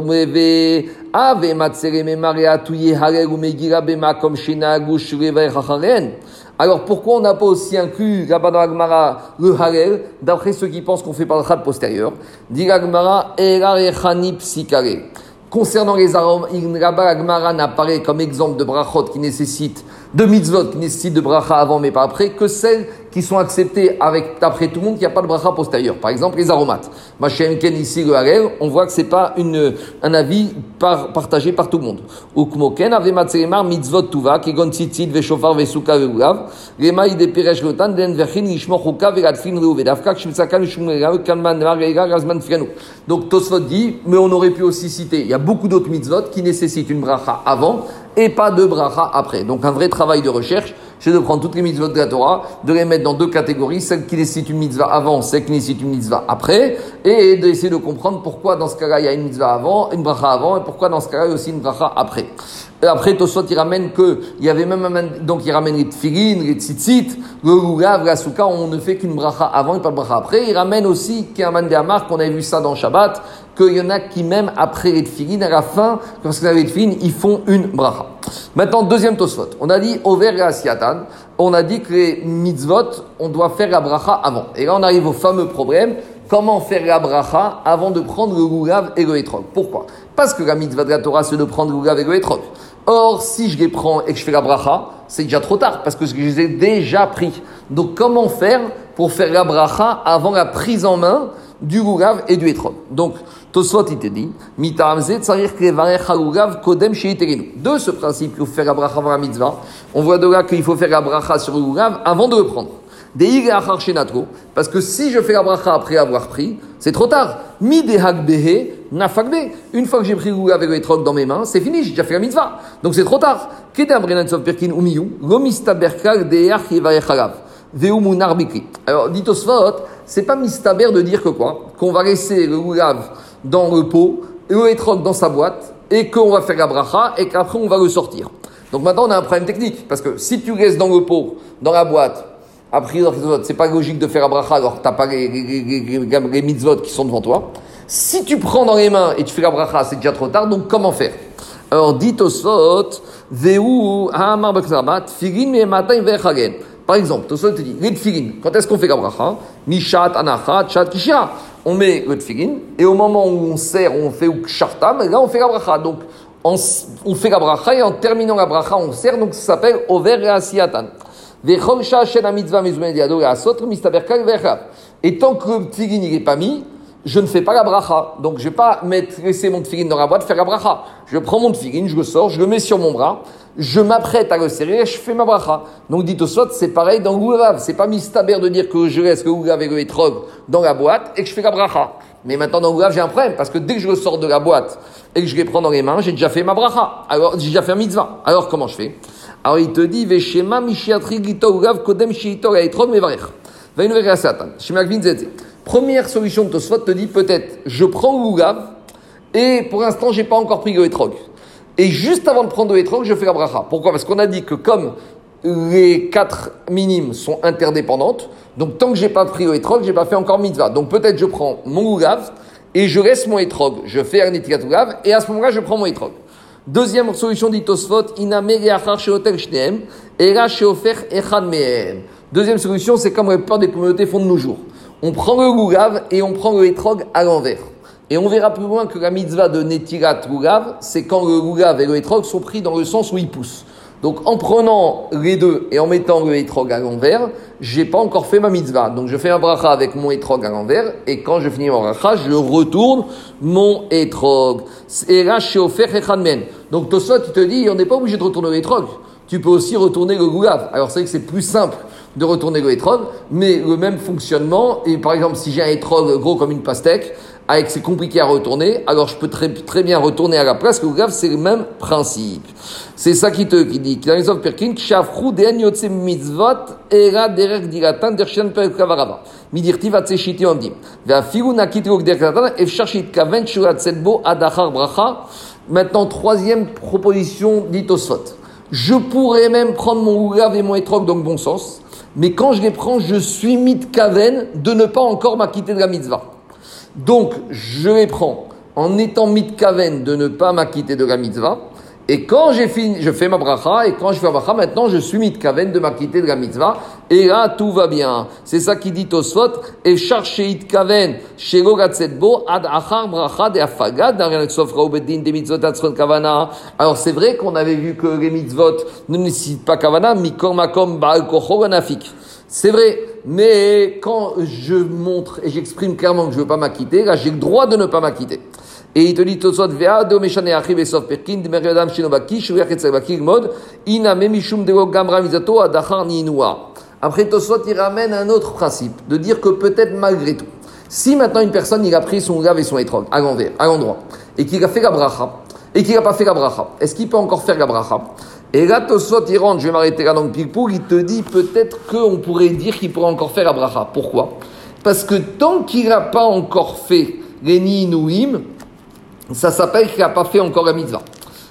ave comme alors pourquoi on n'a pas aussi inclus là-bas dans le Halel, d'après ceux qui pensent qu'on fait par le Khad postérieur? Dit l'Agmara, Concernant les arômes, là-bas l'Agmara n'apparaît comme exemple de brachot qui nécessite de mitzvot qui nécessitent de bracha avant mais pas après, que celles qui sont acceptées avec, d'après tout le monde, qu'il n'y a pas de bracha postérieur. Par exemple, les aromates. Machem Ken ici, le Harel, on voit que c'est pas une, un avis par, partagé par tout le monde. Ave mitzvot. Donc, Tosfot dit, mais on aurait pu aussi citer, il y a beaucoup d'autres mitzvot qui nécessitent une bracha avant, et pas de bracha après. Donc un vrai travail de recherche, c'est de prendre toutes les mitzvot de la Torah, de les mettre dans deux catégories, celles qui nécessitent une mitzvah avant, celles qui nécessitent une mitzvah après, et d'essayer de comprendre pourquoi dans ce cas-là il y a une mitzvah avant, une bracha avant, et pourquoi dans ce cas-là il y a aussi une bracha après. Après, Tosot, il ramène que, il y avait même, donc il ramène les tfilin, les tzitzit, le lulav, la souka, on ne fait qu'une bracha avant et pas de bracha après. Il ramène aussi, qu'il y a un qu'on avait vu ça dans Shabbat, qu'il y en a qui même après les tfilin, à la fin, lorsqu'ils avaient les tfilin, ils font une bracha. Maintenant, deuxième Tosfot. On a dit over asiatan. On a dit que les mitzvot, on doit faire la bracha avant. Et là, on arrive au fameux problème. Comment faire la bracha avant de prendre le lulav et le etrog Pourquoi? Parce que la mitzvah de la Torah, c'est de prendre le lulav et le etrog. Or, si je les prends et que je fais la bracha, c'est déjà trop tard parce que je les ai déjà pris. Donc, comment faire pour faire la bracha avant la prise en main du Lulav et du Etrog. Donc, Tosfot, il te dit, Kodem De ce principe qu'il faut faire la bracha avant la mitzvah, on voit de là qu'il faut faire la bracha sur le Lulav avant de le prendre. Parce que si je fais la bracha après avoir pris, c'est trop tard. Une fois que j'ai pris le avec le etrog dans mes mains, c'est fini, j'ai déjà fait la mitzvah. Donc c'est trop tard. Alors, dit Osfot, c'est pas mistaber de dire que quoi? Qu'on va laisser le lulav dans le pot, le etrog dans sa boîte, et qu'on va faire la bracha, et qu'après on va le sortir. Donc maintenant on a un problème technique, parce que si tu laisses dans le pot, dans la boîte, a priori, c'est pas logique de faire un bracha alors t'as pas les, les, mitzvot qui sont devant toi. Si tu prends dans les mains et tu fais la bracha, c'est déjà trop tard, donc comment faire? Alors, dit Matin Par exemple, Tosfot te dit, les tfilin, quand est-ce qu'on fait la bracha? Mishat, Anachat, Chat, Kishia. On met le tfilin, et au moment où on sert, on fait Ukshartam, là on fait la bracha. Donc, on, fait la bracha, et en terminant la bracha, on sert, donc ça s'appelle Over et Asiatan. Et tant que le tfilin n'est pas mis, je ne fais pas la bracha. Donc je ne vais pas mettre, laisser mon tfilin dans la boîte, faire la bracha. Je prends mon tfilin, je le sors, je le mets sur mon bras, je m'apprête à le serrer je fais ma bracha. Donc dit au soit, c'est pareil dans le C'est pas mistaber de dire que je laisse le goulav et le etrog dans la boîte et que je fais la bracha. Mais maintenant dans le j'ai un problème parce que dès que je le sors de la boîte et que je les prends dans les mains, j'ai déjà fait ma bracha. Alors j'ai déjà fait un mitzvah. Alors comment je fais? Alors il te dit, Veshema mishiatri gito ugav kodem shiito gaetrog mevarech. Va une. Première solution de Tosfot te dit peut-être, je prends le et pour l'instant j'ai pas encore pris le etrog. Et juste avant de prendre le etrog, je fais la bracha. Pourquoi? Parce qu'on a dit que comme les quatre minimes sont interdépendantes, donc tant que j'ai pas pris le etrog, j'ai pas fait encore mitzvah. Donc peut-être je prends mon ugav et je reste mon etrog. Je fais un ugav et à ce moment-là je prends mon etrog. Deuxième solution dit Tosfot, Deuxième solution, c'est comme la plupart des communautés font de nos jours. On prend le Lugav et on prend le Etrog à l'envers. Et on verra plus loin que la mitzvah de Netirat Lugav, c'est quand le Lugav et le Etrog sont pris dans le sens où ils poussent. Donc en prenant les deux et en mettant le etrog à l'envers, j'ai pas encore fait ma mitzvah. Donc je fais un bracha avec mon etrog à l'envers et quand je finis mon bracha, je retourne mon etrog. Et là, je suis Donc Tosot, tu te dis, on n'est pas obligé de retourner l'étrog. Tu peux aussi retourner le goulav. Alors c'est vrai que c'est plus simple de retourner le etrog, mais le même fonctionnement. Et par exemple, si j'ai un etrog gros comme une pastèque, avec c'est compliqué à retourner, alors je peux très, très bien retourner à la place, que grave, c'est le même principe. C'est ça qui te qui dit. Mitzvot kaven bracha. Maintenant, troisième proposition dit Tosfot. Je pourrais même prendre mon ougav et mon etrog dans le bon sens, mais quand je les prends, je suis mitkaven de ne pas encore m'acquitter de la mitzvah. Donc, je les prends en étant mitkaven de ne pas m'acquitter de la mitzvah. Et quand j'ai fini, je fais ma bracha, et quand je fais ma bracha, maintenant je suis mitkaven de m'acquitter de la mitzvah, et là tout va bien. C'est ça qui dit Tosfot, et chercher itkaven, shelo bo ad achar bracha de afagad, de mitzvot kavana. Alors c'est vrai qu'on avait vu que les mitzvot ne nécessitent pas kavana, mikom makom baal kocho C'est vrai, mais quand je montre et j'exprime clairement que je ne veux pas m'acquitter, là j'ai le droit de ne pas m'acquitter. Et il te dit tout vea de meshane achiv et sof perkin, de meredam shinobaki, shu yachet sabaki mod, ina memishum de gamra mizato adachar niinua. Après Tosot, il ramène un autre principe, de dire que peut-être malgré tout, si maintenant une personne, il a pris son grave et son étrog à l'envers, à l'endroit, et qu'il a fait la bracha, et qu'il n'a pas fait la bracha, est-ce qu'il peut encore faire la bracha et là, Tosot, il rentre, je vais m'arrêter là dans le pile-poule, il te dit peut-être qu'on pourrait dire qu'il pourrait encore faire Abraha. Pourquoi? Parce que tant qu'il n'a pas encore fait les Niinouim, ça s'appelle qu'il n'a pas fait encore la mitzvah.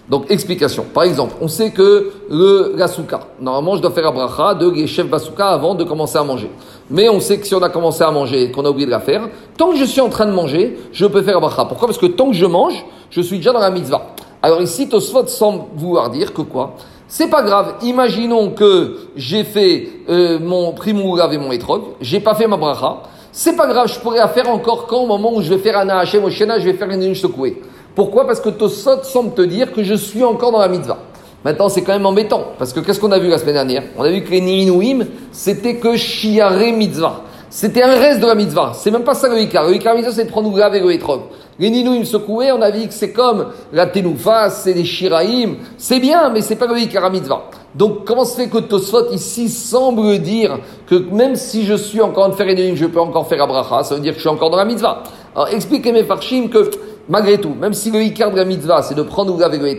Donc, explication. Par exemple, on sait que le gasuka, normalement, je dois faire Abraha de chef Basuka avant de commencer à manger. Mais on sait que si on a commencé à manger et qu'on a oublié de la faire, tant que je suis en train de manger, je peux faire Abraha. Pourquoi? Parce que tant que je mange, je suis déjà dans la mitzvah. Alors ici, Tosfot semble vouloir dire que quoi? C'est pas grave. Imaginons que j'ai fait euh, mon mon et mon etrog, j'ai pas fait ma bracha. C'est pas grave, je pourrais la faire encore quand au moment où je vais faire un Hachem au Shena, je vais faire une secouée. Pourquoi? Parce que Tosfot semble te dire que je suis encore dans la mitzvah. Maintenant, c'est quand même embêtant, parce que qu'est-ce qu'on a vu la semaine dernière? On a vu que les Niinouim, c'était que Shiare mitzvah. C'était un reste de la mitzvah. C'est même pas ça le Icar. Le Icar mitzvah, c'est de prendre Oulav et le Etrog. Les Ninouim secoués, on a dit que c'est comme la Tenoufa, c'est les Shiraïm. C'est bien, mais c'est pas le Icar mitzvah. Donc, comment se fait que Tosfot ici semble dire que même si je suis encore en faire Ninouim, je peux encore faire Abraha, ça veut dire que je suis encore dans la mitzvah. Alors, expliquez mes farshim que, malgré tout, même si le Icar de la mitzvah, c'est de prendre Oulav et le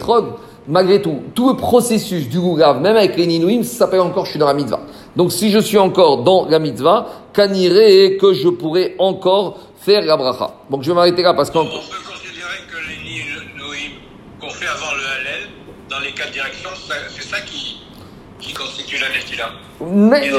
malgré tout, tout le processus du Goulav, même avec les Ninouim, ça s'appelle encore je suis dans la mitzvah. Donc si je suis encore dans la mitzvah, et que je pourrais encore faire la bracha. Donc je vais m'arrêter là parce qu'on... On peut considérer que les Ninouim qu'on fait avant le Hallel, dans les quatre directions, c'est ça qui, qui constitue la Nestila. Mais,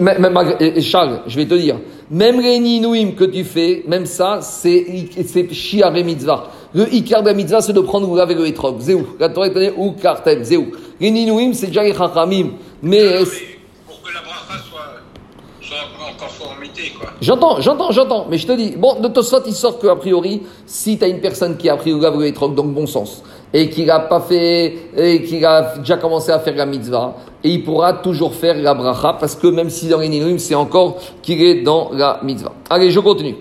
mais, mais, Charles, je vais te dire, même les Ninouim que tu fais, même ça, c'est Shiare Mitzvah. Le Ikar de la mitzvah, c'est de prendre Oulav et le Etrog. Zéou. La Torah est ou Kartem. Zéou. Les Ninouim, c'est déjà les Chachamim. Mais. pour que la bracha soit, soit en conformité, quoi. J'entends, j'entends, j'entends. Mais je te dis, bon, de Tosfot, il sort qu'a priori, si tu as une personne qui a pris Oulav et Etrog, donc bon sens, et qui n'a pas fait, et qui a déjà commencé à faire la mitzvah, et il pourra toujours faire la bracha, parce que même si dans les c'est encore qu'il est dans la mitzvah. Allez, je continue.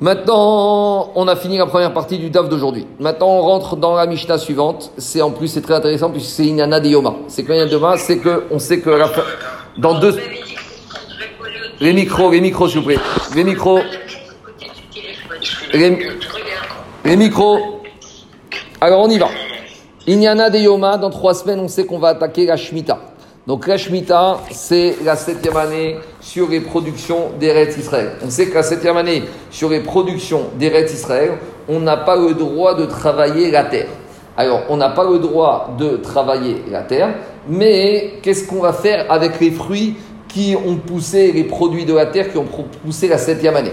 Maintenant, on a fini la première partie du DAF d'aujourd'hui. Maintenant, on rentre dans la Mishnah suivante. C'est en plus, c'est très intéressant puisque c'est Inyana de Yoma. C'est quand il y a Yoma, c'est que on sait que la dans deux, les micros, les micros, s'il vous plaît, les micros, les, micros. Alors, on y va. Inyana de Yoma, dans trois semaines, on sait qu'on va attaquer la Shemitah. Donc la Shemitah, c'est la septième année sur les productions d'Eretz Israël. On sait que la septième année sur les productions d'Eretz Israël, on n'a pas le droit de travailler la terre. Alors, on n'a pas le droit de travailler la terre, mais qu'est-ce qu'on va faire avec les fruits qui ont poussé les produits de la terre, qui ont poussé la septième année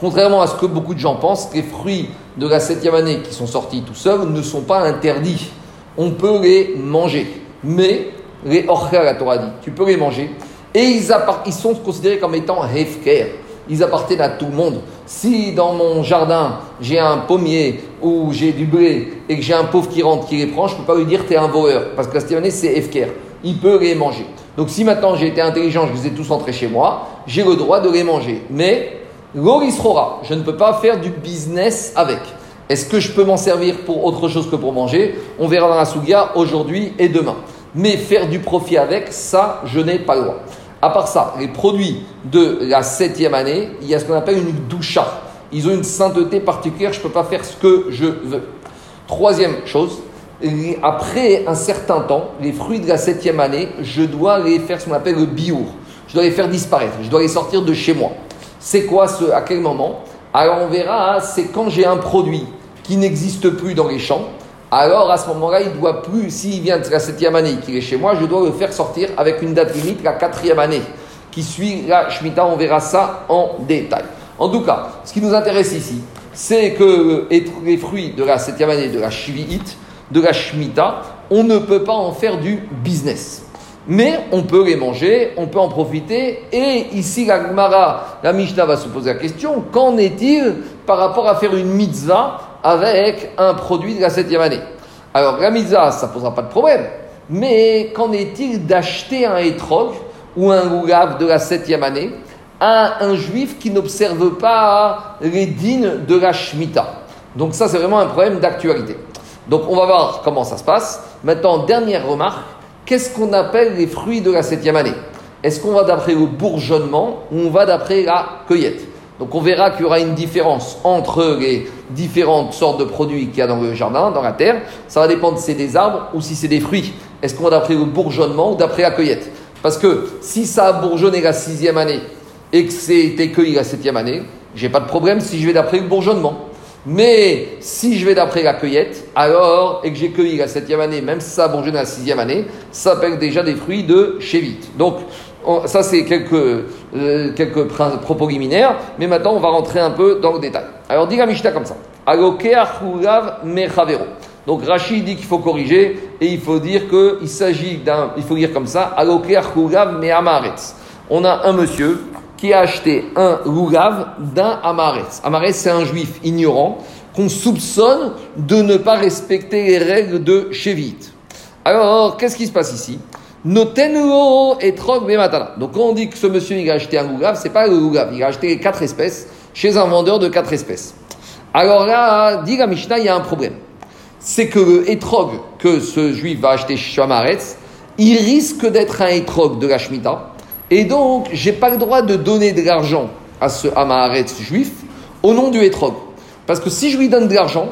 Contrairement à ce que beaucoup de gens pensent, les fruits de la septième année qui sont sortis tout seuls ne sont pas interdits. On peut les manger. Mais les orcha, la Torah dit, tu peux les manger. Et ils, sont considérés comme étant hefker. Ils appartiennent à tout le monde. Si dans mon jardin, j'ai un pommier ou j'ai du blé et que j'ai un pauvre qui rentre, qui les prend, je ne peux pas lui dire tu es un voleur. Parce que la c'est hefker. Il peut les manger. Donc si maintenant j'ai été intelligent, je les ai tous entrés chez moi, j'ai le droit de les manger. Mais l'orisrora, je ne peux pas faire du business avec. Est-ce que je peux m'en servir pour autre chose que pour manger? On verra dans la Sougia aujourd'hui et demain mais faire du profit avec, ça, je n'ai pas le droit. À part ça, les produits de la septième année, il y a ce qu'on appelle une doucha. Ils ont une sainteté particulière, je ne peux pas faire ce que je veux. Troisième chose, après un certain temps, les fruits de la septième année, je dois les faire ce qu'on appelle le biour. Je dois les faire disparaître, je dois les sortir de chez moi. C'est quoi ce, à quel moment? Alors on verra, c'est quand j'ai un produit qui n'existe plus dans les champs, alors à ce moment-là, il doit plus, s'il vient de la septième année qu'il est chez moi, je dois le faire sortir avec une date limite, la quatrième année, qui suit la Shemitah. On verra ça en détail. En tout cas, ce qui nous intéresse ici, c'est que les fruits de la septième année de la Shvi'it, de la Shemitah, on ne peut pas en faire du business. Mais on peut les manger, on peut en profiter. Et ici, la Gemara, la Mishnah va se poser la question qu'en est-il par rapport à faire une mitzvah avec un produit de la septième année? Alors, la mitzvah, ça ne posera pas de problème. Mais qu'en est-il d'acheter un étrog ou un loulav de la septième année à un juif qui n'observe pas les dînes de la Shemitah? Donc, ça, c'est vraiment un problème d'actualité. Donc, on va voir comment ça se passe. Maintenant, dernière remarque qu'est-ce qu'on appelle les fruits de la septième année? Est-ce qu'on va d'après le bourgeonnement ou on va d'après la cueillette? Donc on verra qu'il y aura une différence entre les différentes sortes de produits qu'il y a dans le jardin, dans la terre. Ça va dépendre si c'est des arbres ou si c'est des fruits. Est-ce qu'on va d'après le bourgeonnement ou d'après la cueillette? Parce que si ça a bourgeonné la sixième année et que c'était cueilli la septième année, j'ai pas de problème si je vais d'après le bourgeonnement. Mais si je vais d'après la cueillette, alors, et que j'ai cueilli la septième année, même si ça a bourgeonné la sixième année, ça s'appelle déjà des fruits de chévite. Donc, ça, c'est quelques, euh, quelques propos liminaires, mais maintenant, on va rentrer un peu dans le détail. Alors, dit la Mishnah comme ça. Donc, Rachid dit qu'il faut corriger, et il faut dire qu'il s'agit d'un. Il faut dire comme ça On a un monsieur qui a acheté un loulav d'un Amaretz. Amaretz, c'est un juif ignorant qu'on soupçonne de ne pas respecter les règles de Shevit. Alors, qu'est-ce qui se passe ici? Notenlo etrog bematana. Donc quand on dit que ce monsieur il a acheté un gougave, c'est pas le gougave, il a acheté quatre espèces chez un vendeur de quatre espèces. Alors là, dit la Mishnah, il y a un problème. C'est que le etrog que ce juif va acheter chez Amaretz, il risque d'être un etrog de la Shemitah. Et donc, j'ai pas le droit de donner de l'argent à ce Amaretz juif au nom du etrog. Parce que si je lui donne de l'argent,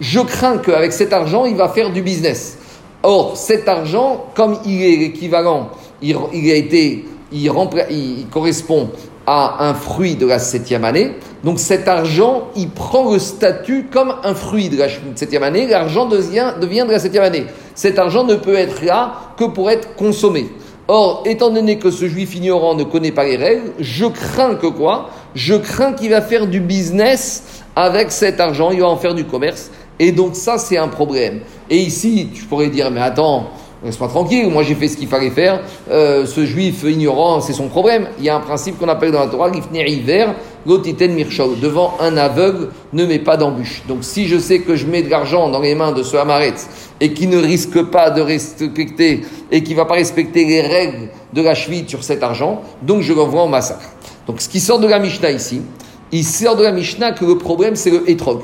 je crains qu'avec cet argent, il va faire du business. Or, cet argent, comme il est équivalent, il, a été, il, correspond à un fruit de la septième année. Donc cet argent, il prend le statut comme un fruit de la septième année. L'argent devient de la septième année. Cet argent ne peut être là que pour être consommé. Or, étant donné que ce juif ignorant ne connaît pas les règles, je crains que quoi? Je crains qu'il va faire du business avec cet argent, il va en faire du commerce. Et donc ça, c'est un problème. Et ici, tu pourrais dire, mais attends, laisse-moi tranquille, moi j'ai fait ce qu'il fallait faire, euh, ce juif ignorant, c'est son problème. Il y a un principe qu'on appelle dans la Torah, l'ifner hiver, l'otiten mirchau. Devant un aveugle, ne mets pas d'embûche. Donc si je sais que je mets de l'argent dans les mains de ce Hamaret et qui ne risque pas de respecter et qui ne va pas respecter les règles de la cheville sur cet argent, donc je l'envoie en massacre. Donc ce qui sort de la Mishnah ici, il sort de la Mishnah que le problème c'est le hétrog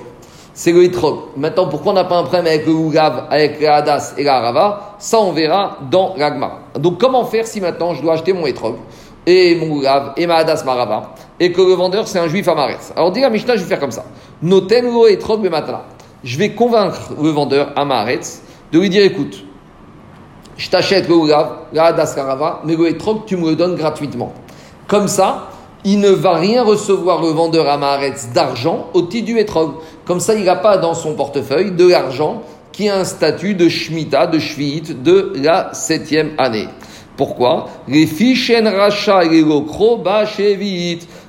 c'est le Etrog. Maintenant, pourquoi on n'a pas un problème avec le Ougav, avec le Hadas et la Rava Ça, on verra dans l'Agma. Donc, comment faire si maintenant je dois acheter mon Etrog et mon Ougav et ma Hadas, ma Rava, et que le vendeur c'est un juif Amaretz Alors, dit à Mishnah, je vais faire comme ça. Noten lo Etrog matala. Je vais convaincre le vendeur Amaretz de lui dire écoute, je t'achète le Ougav, la Hadas, la Rava, mais le Etrog, tu me le donnes gratuitement. Comme ça, il ne va rien recevoir le vendeur Amaretz d'argent au titre du Etrog. Comme ça, il n'a pas dans son portefeuille de l'argent qui a un statut de Shemitah, de Shvit de la septième année. Pourquoi? Les racha et les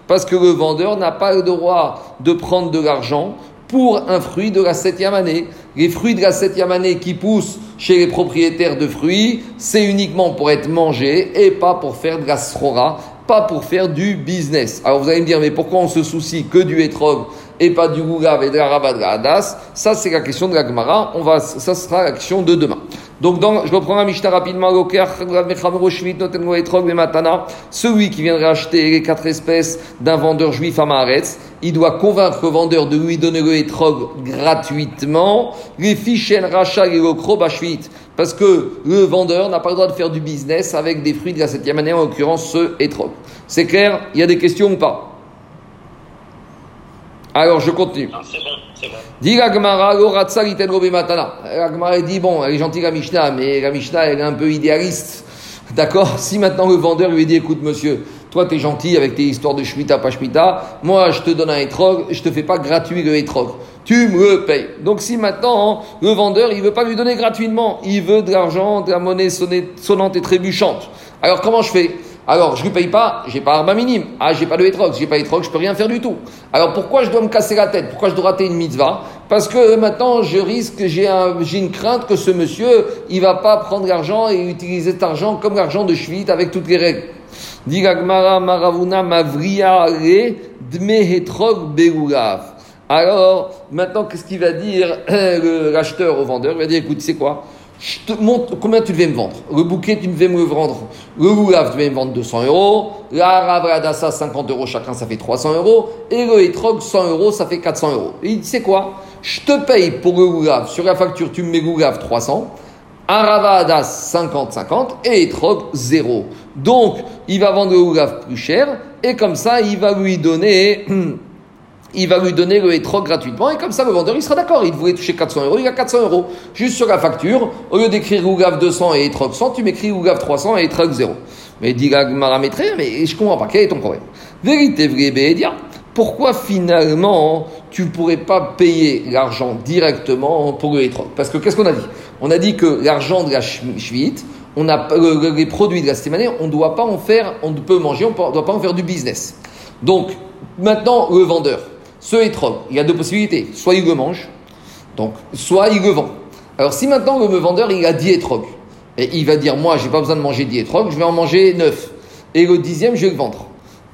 Parce que le vendeur n'a pas le droit de prendre de l'argent pour un fruit de la septième année. Les fruits de la septième année qui poussent chez les propriétaires de fruits, c'est uniquement pour être mangé et pas pour faire de la srora, pas pour faire du business. Alors vous allez me dire, mais pourquoi on se soucie que du hétrog et pas du Gougav et de la Rabat de la Hadas, ça c'est la question de la Gemara, on va, ça sera la question de demain. Donc dans, je reprends la Mishnah rapidement, celui qui viendrait acheter les quatre espèces d'un vendeur juif à Maharetz, il doit convaincre le vendeur de lui donner le hétrog gratuitement, les fichen rachat et parce que le vendeur n'a pas le droit de faire du business avec des fruits de la septième année, en l'occurrence ce hétrog. C'est clair? Il y a des questions ou pas? Alors je continue. C'est bon, c'est bon. Dit dit bon, elle est gentille la Mishnah, mais la Mishnah elle est un peu idéaliste. D'accord? Si maintenant le vendeur lui dit écoute monsieur, toi tu es gentil avec tes histoires de Shemitah, pas Shemitah, moi je te donne un étrog, je te fais pas gratuit le étrog. Tu me le payes. Donc si maintenant le vendeur il veut pas lui donner gratuitement, il veut de l'argent, de la monnaie sonnante et trébuchante. Alors comment je fais? Alors, je ne lui paye pas, j'ai pas arba minime. Ah, j'ai pas de hétrog, j'ai pas hétrog, je peux rien faire du tout. Alors, pourquoi je dois me casser la tête? Pourquoi je dois rater une mitzvah? Parce que maintenant, je risque, j'ai une crainte que ce monsieur, il va pas prendre l'argent et utiliser cet argent comme l'argent de Shvit avec toutes les règles. Alors, maintenant, qu'est-ce qu'il va dire l'acheteur au vendeur? Il va dire, écoute, c'est quoi? Je te montre combien tu devais me vendre? Le bouquet, tu devais me le vendre. Le loulav, tu devais me vendre 200 euros. La ravradassa, 50 euros chacun, ça fait 300 euros. Et le etrog, 100 euros, ça fait 400 euros. Et il dit, c'est quoi? Je te paye pour le loulav. Sur la facture, tu me mets loulav 300. Un ravadas 50-50 et etrog 0. Donc, il va vendre le loulav plus cher. Et comme ça, il va lui donner il va lui donner le hétrog gratuitement et comme ça le vendeur il sera d'accord. Il voulait toucher 400 euros, il a 400 euros. Juste sur la facture, au lieu d'écrire Ougav 200 et hétrog 100, tu m'écris Ougav 300 et hétrog 0. Mais dit la mais je comprends pas, quel est ton problème? Vérité vraie, Bédia. Pourquoi finalement tu pourrais pas payer l'argent directement pour le hétrog Parce que qu'est-ce qu'on a dit? On a dit que l'argent de la chvite, on a, les produits de la année, on ne doit pas en faire, on peut manger, on ne doit pas en faire du business. Donc, maintenant, le vendeur, ce hétrog, il y a deux possibilités. Soit il le mange, donc, soit il le vend. Alors, si maintenant le vendeur, il a 10 hétrogs, et il va dire, moi, j'ai pas besoin de manger 10 hétrogs, je vais en manger 9. Et le dixième, je vais le vendre.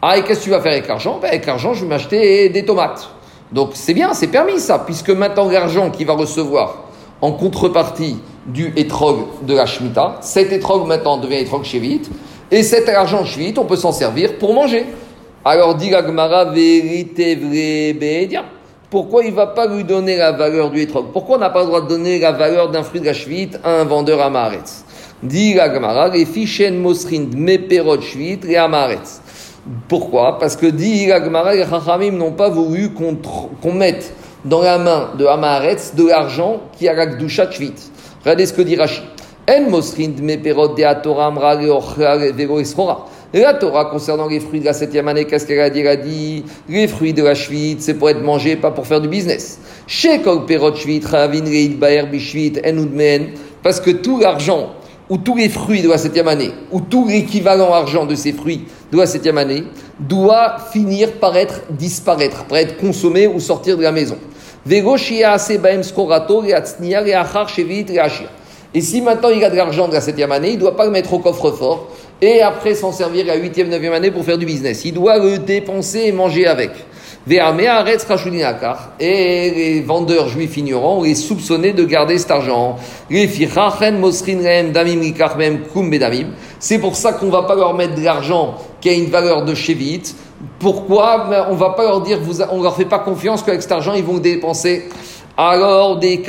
Ah, et qu'est-ce que tu vas faire avec l'argent? Ben, Avec l'argent, je vais m'acheter des tomates. Donc, c'est bien, c'est permis ça, puisque maintenant, l'argent qu'il va recevoir en contrepartie du étrog de la Shemitah. Cet étrog maintenant devient étrog shvit. Et cet argent shvit, on peut s'en servir pour manger. Alors dit la Gemara, vérité vraie, pourquoi il ne va pas lui donner la valeur du étrog Pourquoi on n'a pas le droit de donner la valeur d'un fruit de la shvit à un vendeur à Maharetz Dit la Gemara, les fichen mosrin meperot shvit et Maharetz. Pourquoi Parce que dit la Gemara, les Chachamim n'ont pas voulu qu'on mette dans la main de Amaharetz de l'argent qui a la Gdusha Shvit. Regardez ce que dit Rashi. En mosrin meperot de Torah amra vero esrora. La Torah, concernant les fruits de la septième année, qu'est-ce qu'elle a dit? Elle a dit les fruits de la Shvit, c'est pour être mangé, pas pour faire du business. Chez Ravin Reid parce que tout l'argent ou tous les fruits de la septième année, ou tout l'équivalent argent de ces fruits de la septième année, doit finir par être disparaître, par être consommé ou sortir de la maison. Et si maintenant il a de l'argent de la septième année, il ne doit pas le mettre au coffre-fort et après s'en servir la huitième, neuvième année pour faire du business. Il doit le dépenser et manger avec. Et les vendeurs juifs ignorants, les soupçonnés de garder cet argent. C'est pour ça qu'on ne va pas leur mettre de l'argent qui a une valeur de chevite. Pourquoi? Ben, On ne va pas leur dire, on leur fait pas confiance qu'avec cet argent, ils vont dépenser. Alors, des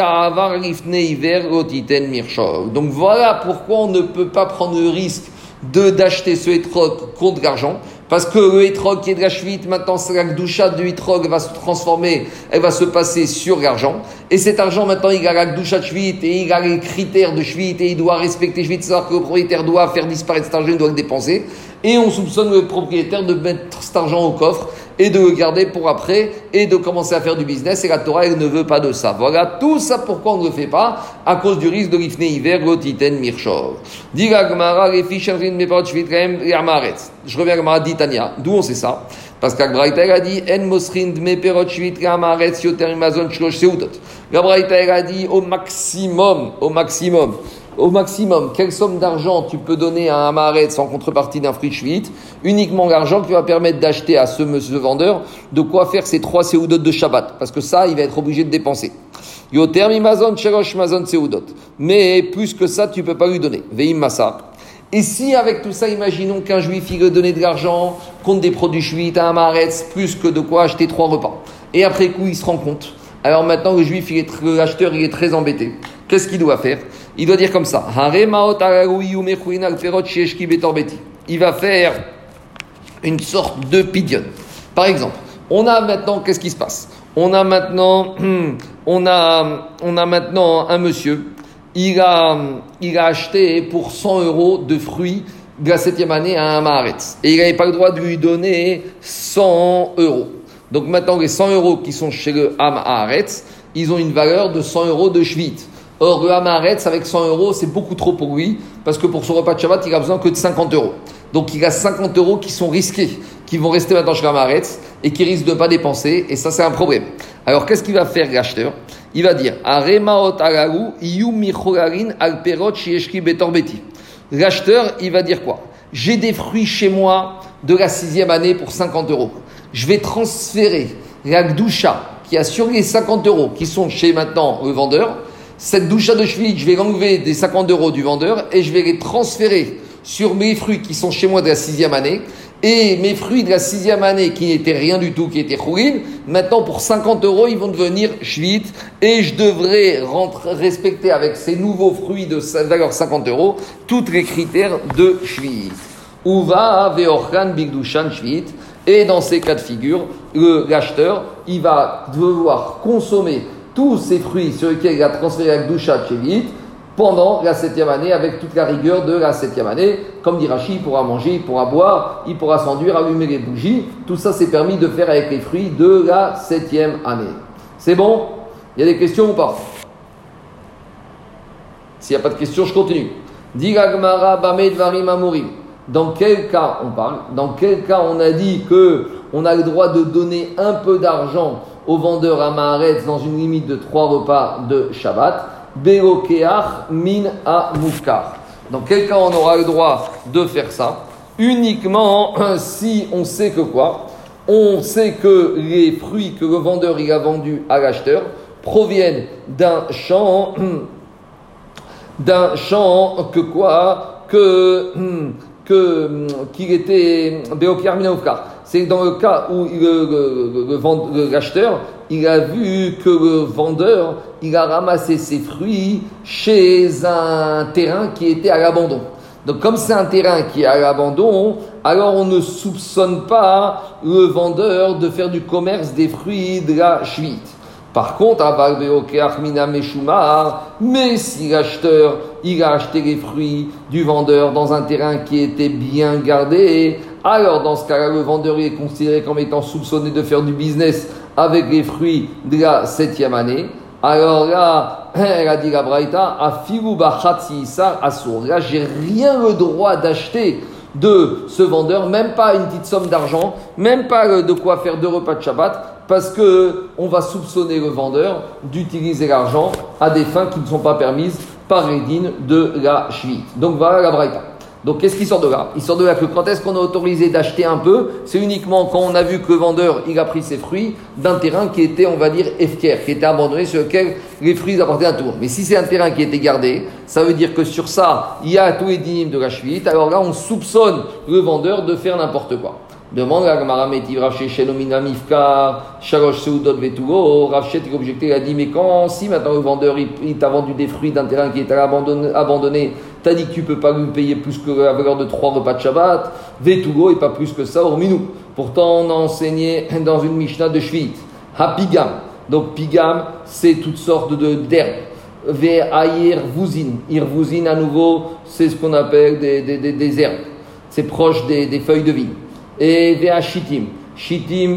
Donc voilà pourquoi on ne peut pas prendre le risque de d'acheter ce hétrog contre l'argent. Parce que le hétrog qui est de la chevite, maintenant, la gdoucha du hétrog va se transformer, elle va se passer sur l'argent. Et cet argent, maintenant, il a la gdoucha de et il a les critères de chevite et il doit respecter chevite, c'est-à-dire que le propriétaire doit faire disparaître cet argent, il doit le dépenser. Et on soupçonne le propriétaire de mettre cet argent au coffre et de le garder pour après et de commencer à faire du business. Et la Torah, elle ne veut pas de ça. Voilà tout ça pourquoi on ne le fait pas? À cause du risque de l'ifne hiver, gotiten, mirchov. Je reviens à Gemara d'Itania. D'où on sait ça? Parce qu'Abraïta a dit En mosrin me perot shvit amaretz yoter imazon shlosh seudot. Gabraïta a dit au maximum, au maximum au maximum, quelle somme d'argent tu peux donner à un maret sans contrepartie d'un fruit schwit Uniquement l'argent qui va permettre d'acheter à ce monsieur vendeur de quoi faire ses trois séoudotes de Shabbat. Parce que ça, il va être obligé de dépenser. Mais plus que ça, tu peux pas lui donner. Veim massa. Et si avec tout ça, imaginons qu'un juif il veut donner de l'argent contre des produits schwit à un maret, plus que de quoi acheter trois repas. Et après coup, il se rend compte. Alors maintenant, le juif, l'acheteur, il est très embêté. Qu'est-ce qu'il doit faire? Il doit dire comme ça. Il va faire une sorte de pidion. Par exemple, on a maintenant, qu'est-ce qui se passe? On a maintenant, on a, on a maintenant un monsieur, il a, il a acheté pour 100 euros de fruits de la septième année à un Maharetz. Et il n'avait pas le droit de lui donner 100 euros. Donc maintenant, les 100 euros qui sont chez le Ham ils ont une valeur de 100 euros de Schwitt. Or, le Hamaretz, avec 100 euros, c'est beaucoup trop pour lui, parce que pour son repas de Shabbat, il a besoin que de 50 euros. Donc, il a 50 euros qui sont risqués, qui vont rester maintenant chez l'Hamaretz, et qui risquent de ne pas dépenser, et ça, c'est un problème. Alors, qu'est-ce qu'il va faire, l'acheteur? Il va dire L'acheteur, il va dire quoi? J'ai des fruits chez moi de la sixième année pour 50 euros. Je vais transférer la Gdusha, qui a sur les 50 euros, qui sont chez maintenant le vendeur, cette doucha de cheville, je vais l'enlever des 50 euros du vendeur et je vais les transférer sur mes fruits qui sont chez moi de la sixième année. Et mes fruits de la sixième année qui n'étaient rien du tout, qui étaient chourines, maintenant pour 50 euros, ils vont devenir shvit et je devrais respecter avec ces nouveaux fruits de valeur 50 euros tous les critères de shvit. Uva veorchan bigdushan shvit. Et dans ces cas de figure, l'acheteur, il va devoir consommer tous ces fruits sur lesquels il a transféré la Gdusha Chevit pendant la septième année, avec toute la rigueur de la septième année. Comme dit il pourra manger, il pourra boire, il pourra s'enduire, allumer les bougies. Tout ça, c'est permis de faire avec les fruits de la septième année. C'est bon? Il y a des questions ou pas? S'il n'y a pas de questions, je continue. Dans quel cas on parle? Dans quel cas on a dit que on a le droit de donner un peu d'argent au vendeur à Maharetz dans une limite de trois repas de Shabbat. Beokeach min mufkar. Dans quel cas on aura le droit de faire ça? Uniquement si on sait que quoi? On sait que les fruits que le vendeur il a vendus à l'acheteur proviennent d'un champ d'un champ que quoi? Que que qu'il était Beokar Minaufkar. C'est dans le cas où l'acheteur, il a vu que le vendeur, il a ramassé ses fruits chez un terrain qui était à l'abandon. Donc comme c'est un terrain qui est à l'abandon, alors on ne soupçonne pas le vendeur de faire du commerce des fruits de la chevite. Par contre, Meshumar, mais si l'acheteur, il a acheté les fruits du vendeur dans un terrain qui était bien gardé, alors dans ce cas-là, le vendeur est considéré comme étant soupçonné de faire du business avec les fruits de la septième année. Alors là, elle a dit la Braïta, Isar Asur. Là, j'ai rien le droit d'acheter de ce vendeur, même pas une petite somme d'argent, même pas euh, de quoi faire deux repas de Shabbat, parce que on va soupçonner le vendeur d'utiliser l'argent à des fins qui ne sont pas permises par les de la Shvit. Donc voilà la Braïta. Donc qu'est-ce qui sort de là? Il sort de là que quand est-ce qu'on a autorisé d'acheter un peu C'est uniquement quand on a vu que le vendeur il a pris ses fruits d'un terrain qui était, on va dire, efker, qui était abandonné, sur lequel les fruits apportaient un tour. Mais si c'est un terrain qui était gardé, ça veut dire que sur ça, il y a tous les dîmes de la. Alors là, on soupçonne le vendeur de faire n'importe quoi. Demande Gemara Metiv Rav Sheshen Omina Mifka, Shalosh Seudot Vetugo. Rav il objecté, il a dit Mais quand, si maintenant le vendeur il, t'a vendu des fruits d'un terrain qui était abandonné t'as dit que tu peux pas lui payer plus que la valeur de trois repas de Shabbat, Vetugo et pas plus que ça, hormis nous. Pourtant, on a enseigné dans une Mishnah de Shvit, Hapigam. Donc, Pigam, c'est toutes sortes de- d'herbes. Ve'ayir Vuzin. Irvuzin, à nouveau, c'est ce qu'on appelle des, des, des, des herbes. C'est proche des, des feuilles de vigne. Et Vea Shitim.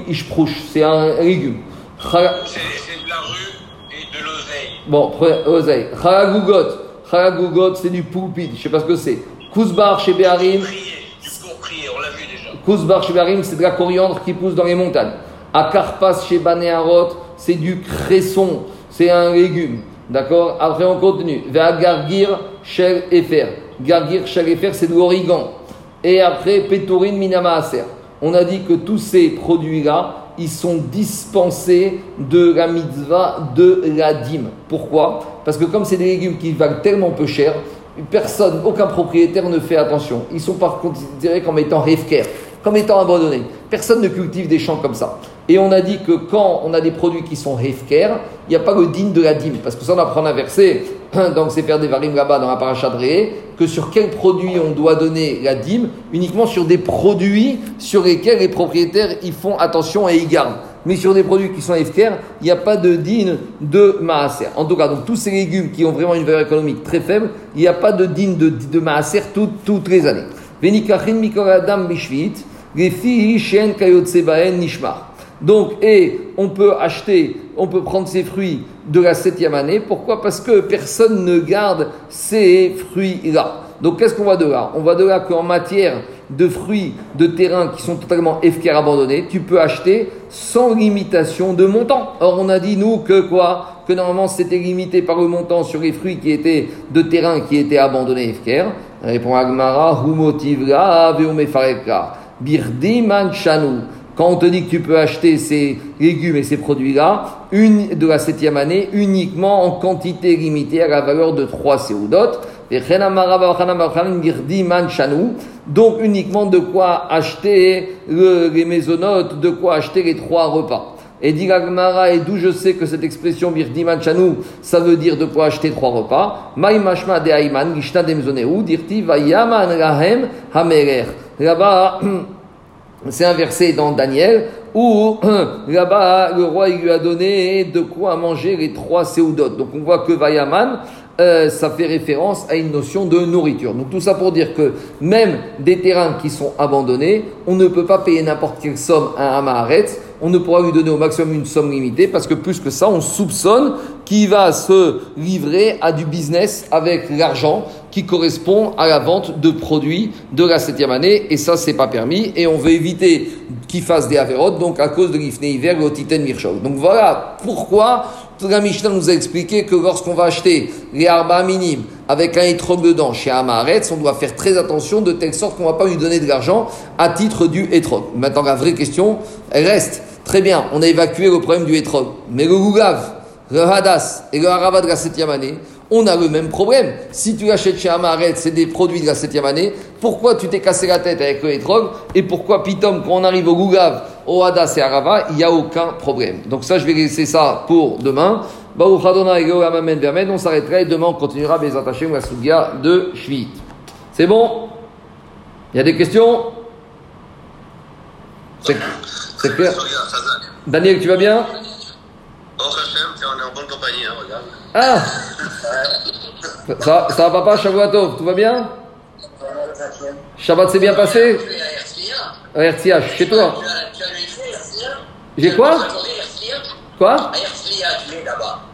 Ishprouch, c'est un légume. C'est de la rue et de l'oseille. Bon, oseille. Chalagugot. Chalagugot, c'est du poulpide. Je sais pas ce que c'est. Kouzbar chez Béharim. Kouzbar chez Béharim, c'est de la coriandre qui pousse dans les montagnes. Akarpas chez Banéarot, c'est du cresson. C'est un légume. D'accord? Après, on continue. Vea Gargir Shel Efer. Gargir Shel Efer, c'est de l'origan. Et après, Pétorine Minama Aser. On a dit que tous ces produits-là, ils sont dispensés de la mitzvah de la dîme. Pourquoi? Parce que comme c'est des légumes qui valent tellement peu cher, personne, aucun propriétaire ne fait attention. Ils sont considérés comme étant hefker, comme étant abandonnés. Personne ne cultive des champs comme ça. Et on a dit que quand on a des produits qui sont hefker, il n'y a pas le digne de la dîme. Parce que ça, on apprend un verset, donc c'est faire des varim là-bas dans la paracha que sur quels produits on doit donner la dîme, uniquement sur des produits sur lesquels les propriétaires ils font attention et ils gardent. Mais sur des produits qui sont hefker, il n'y a pas de digne de maaser. En tout cas, donc tous ces légumes qui ont vraiment une valeur économique très faible, il n'y a pas de digne de, de maaser toutes, toutes les années. Donc, et on peut acheter, on peut prendre ces fruits de la septième année. Pourquoi? Parce que personne ne garde ces fruits-là. Donc, qu'est-ce qu'on voit de là? On voit de là qu'en matière de fruits de terrain qui sont totalement FKR abandonnés, tu peux acheter sans limitation de montant. Or, on a dit, nous, que quoi? Que normalement, c'était limité par le montant sur les fruits qui étaient de terrain qui étaient abandonnés FKR. Répond Agmara, Humotivra, Birdiman Chanou. Quand on te dit que tu peux acheter ces légumes et ces produits-là, une de la septième année, uniquement en quantité limitée à la valeur de 3 séoudotes, donc uniquement de quoi acheter le- les maisonnotes, de quoi acheter les trois repas. Et dit l'Agmara, et d'où je sais que cette expression birdiman chanou, ça veut dire de quoi acheter trois repas? Là-bas, c'est un verset dans Daniel où là-bas le roi lui a donné de quoi manger les trois séoudotes. Donc on voit que Vayaman, euh, ça fait référence à une notion de nourriture. Donc tout ça pour dire que même des terrains qui sont abandonnés, on ne peut pas payer n'importe quelle somme à un on ne pourra lui donner au maximum une somme limitée parce que plus que ça, on soupçonne qu'il va se livrer à du business avec l'argent qui correspond à la vente de produits de la septième année et ça c'est pas permis et on veut éviter qu'il fasse des avérotes donc à cause de l'ifne hiver le titen mirchov. Donc voilà pourquoi la nous a expliqué que lorsqu'on va acheter les arba minimes avec un étrog dedans chez Amaretz, on doit faire très attention de telle sorte qu'on ne va pas lui donner de l'argent à titre du étrog. Maintenant la vraie question, elle reste. Très bien, on a évacué le problème du étrog. Mais le Lugav, le Hadas et le Harava de la septième année, On a le même problème. Si tu achètes chez Amaret, c'est des produits de la septième année, pourquoi tu t'es cassé la tête avec le hétrog Et pourquoi Pitom, quand on arrive au Gougav, au Hadas et Arava, il n'y a aucun problème. Donc ça, je vais laisser ça pour demain. On s'arrêtera et demain on continuera les attachés la Sougia de Shvit. C'est bon? Il y a des questions? C'est clair? Daniel, tu vas bien? Oh, on est en bonne compagnie. Ah. Ça, ça va papa, Shavuatov, tout va bien? Shabbat s'est bien passé? RTH, chez toi. J'ai quoi? Quoi?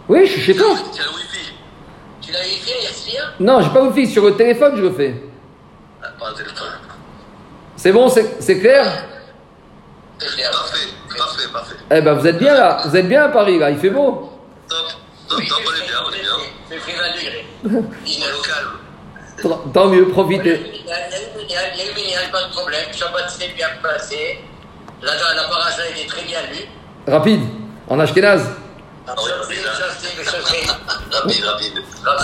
Oui, je suis chez toi. Tu fait, Herzliya Non, j'ai pas wifi, sur le téléphone je le fais. Ah. C'est bon, c'est c'est clair. Parfait, parfait, parfait. Eh ben vous êtes bien là, vous êtes bien à Paris là, il fait beau. Top, top, top, on est bien, on est bien. C'est pris 20 degrés. On est au calme. Tant- mieux, profitez. Il y a a eu a pas de problème. Shabbat s'est bien passé. La, la paracha était très bien lue. Rapide, en Ashkenaz. C'est- Rapide, rapide.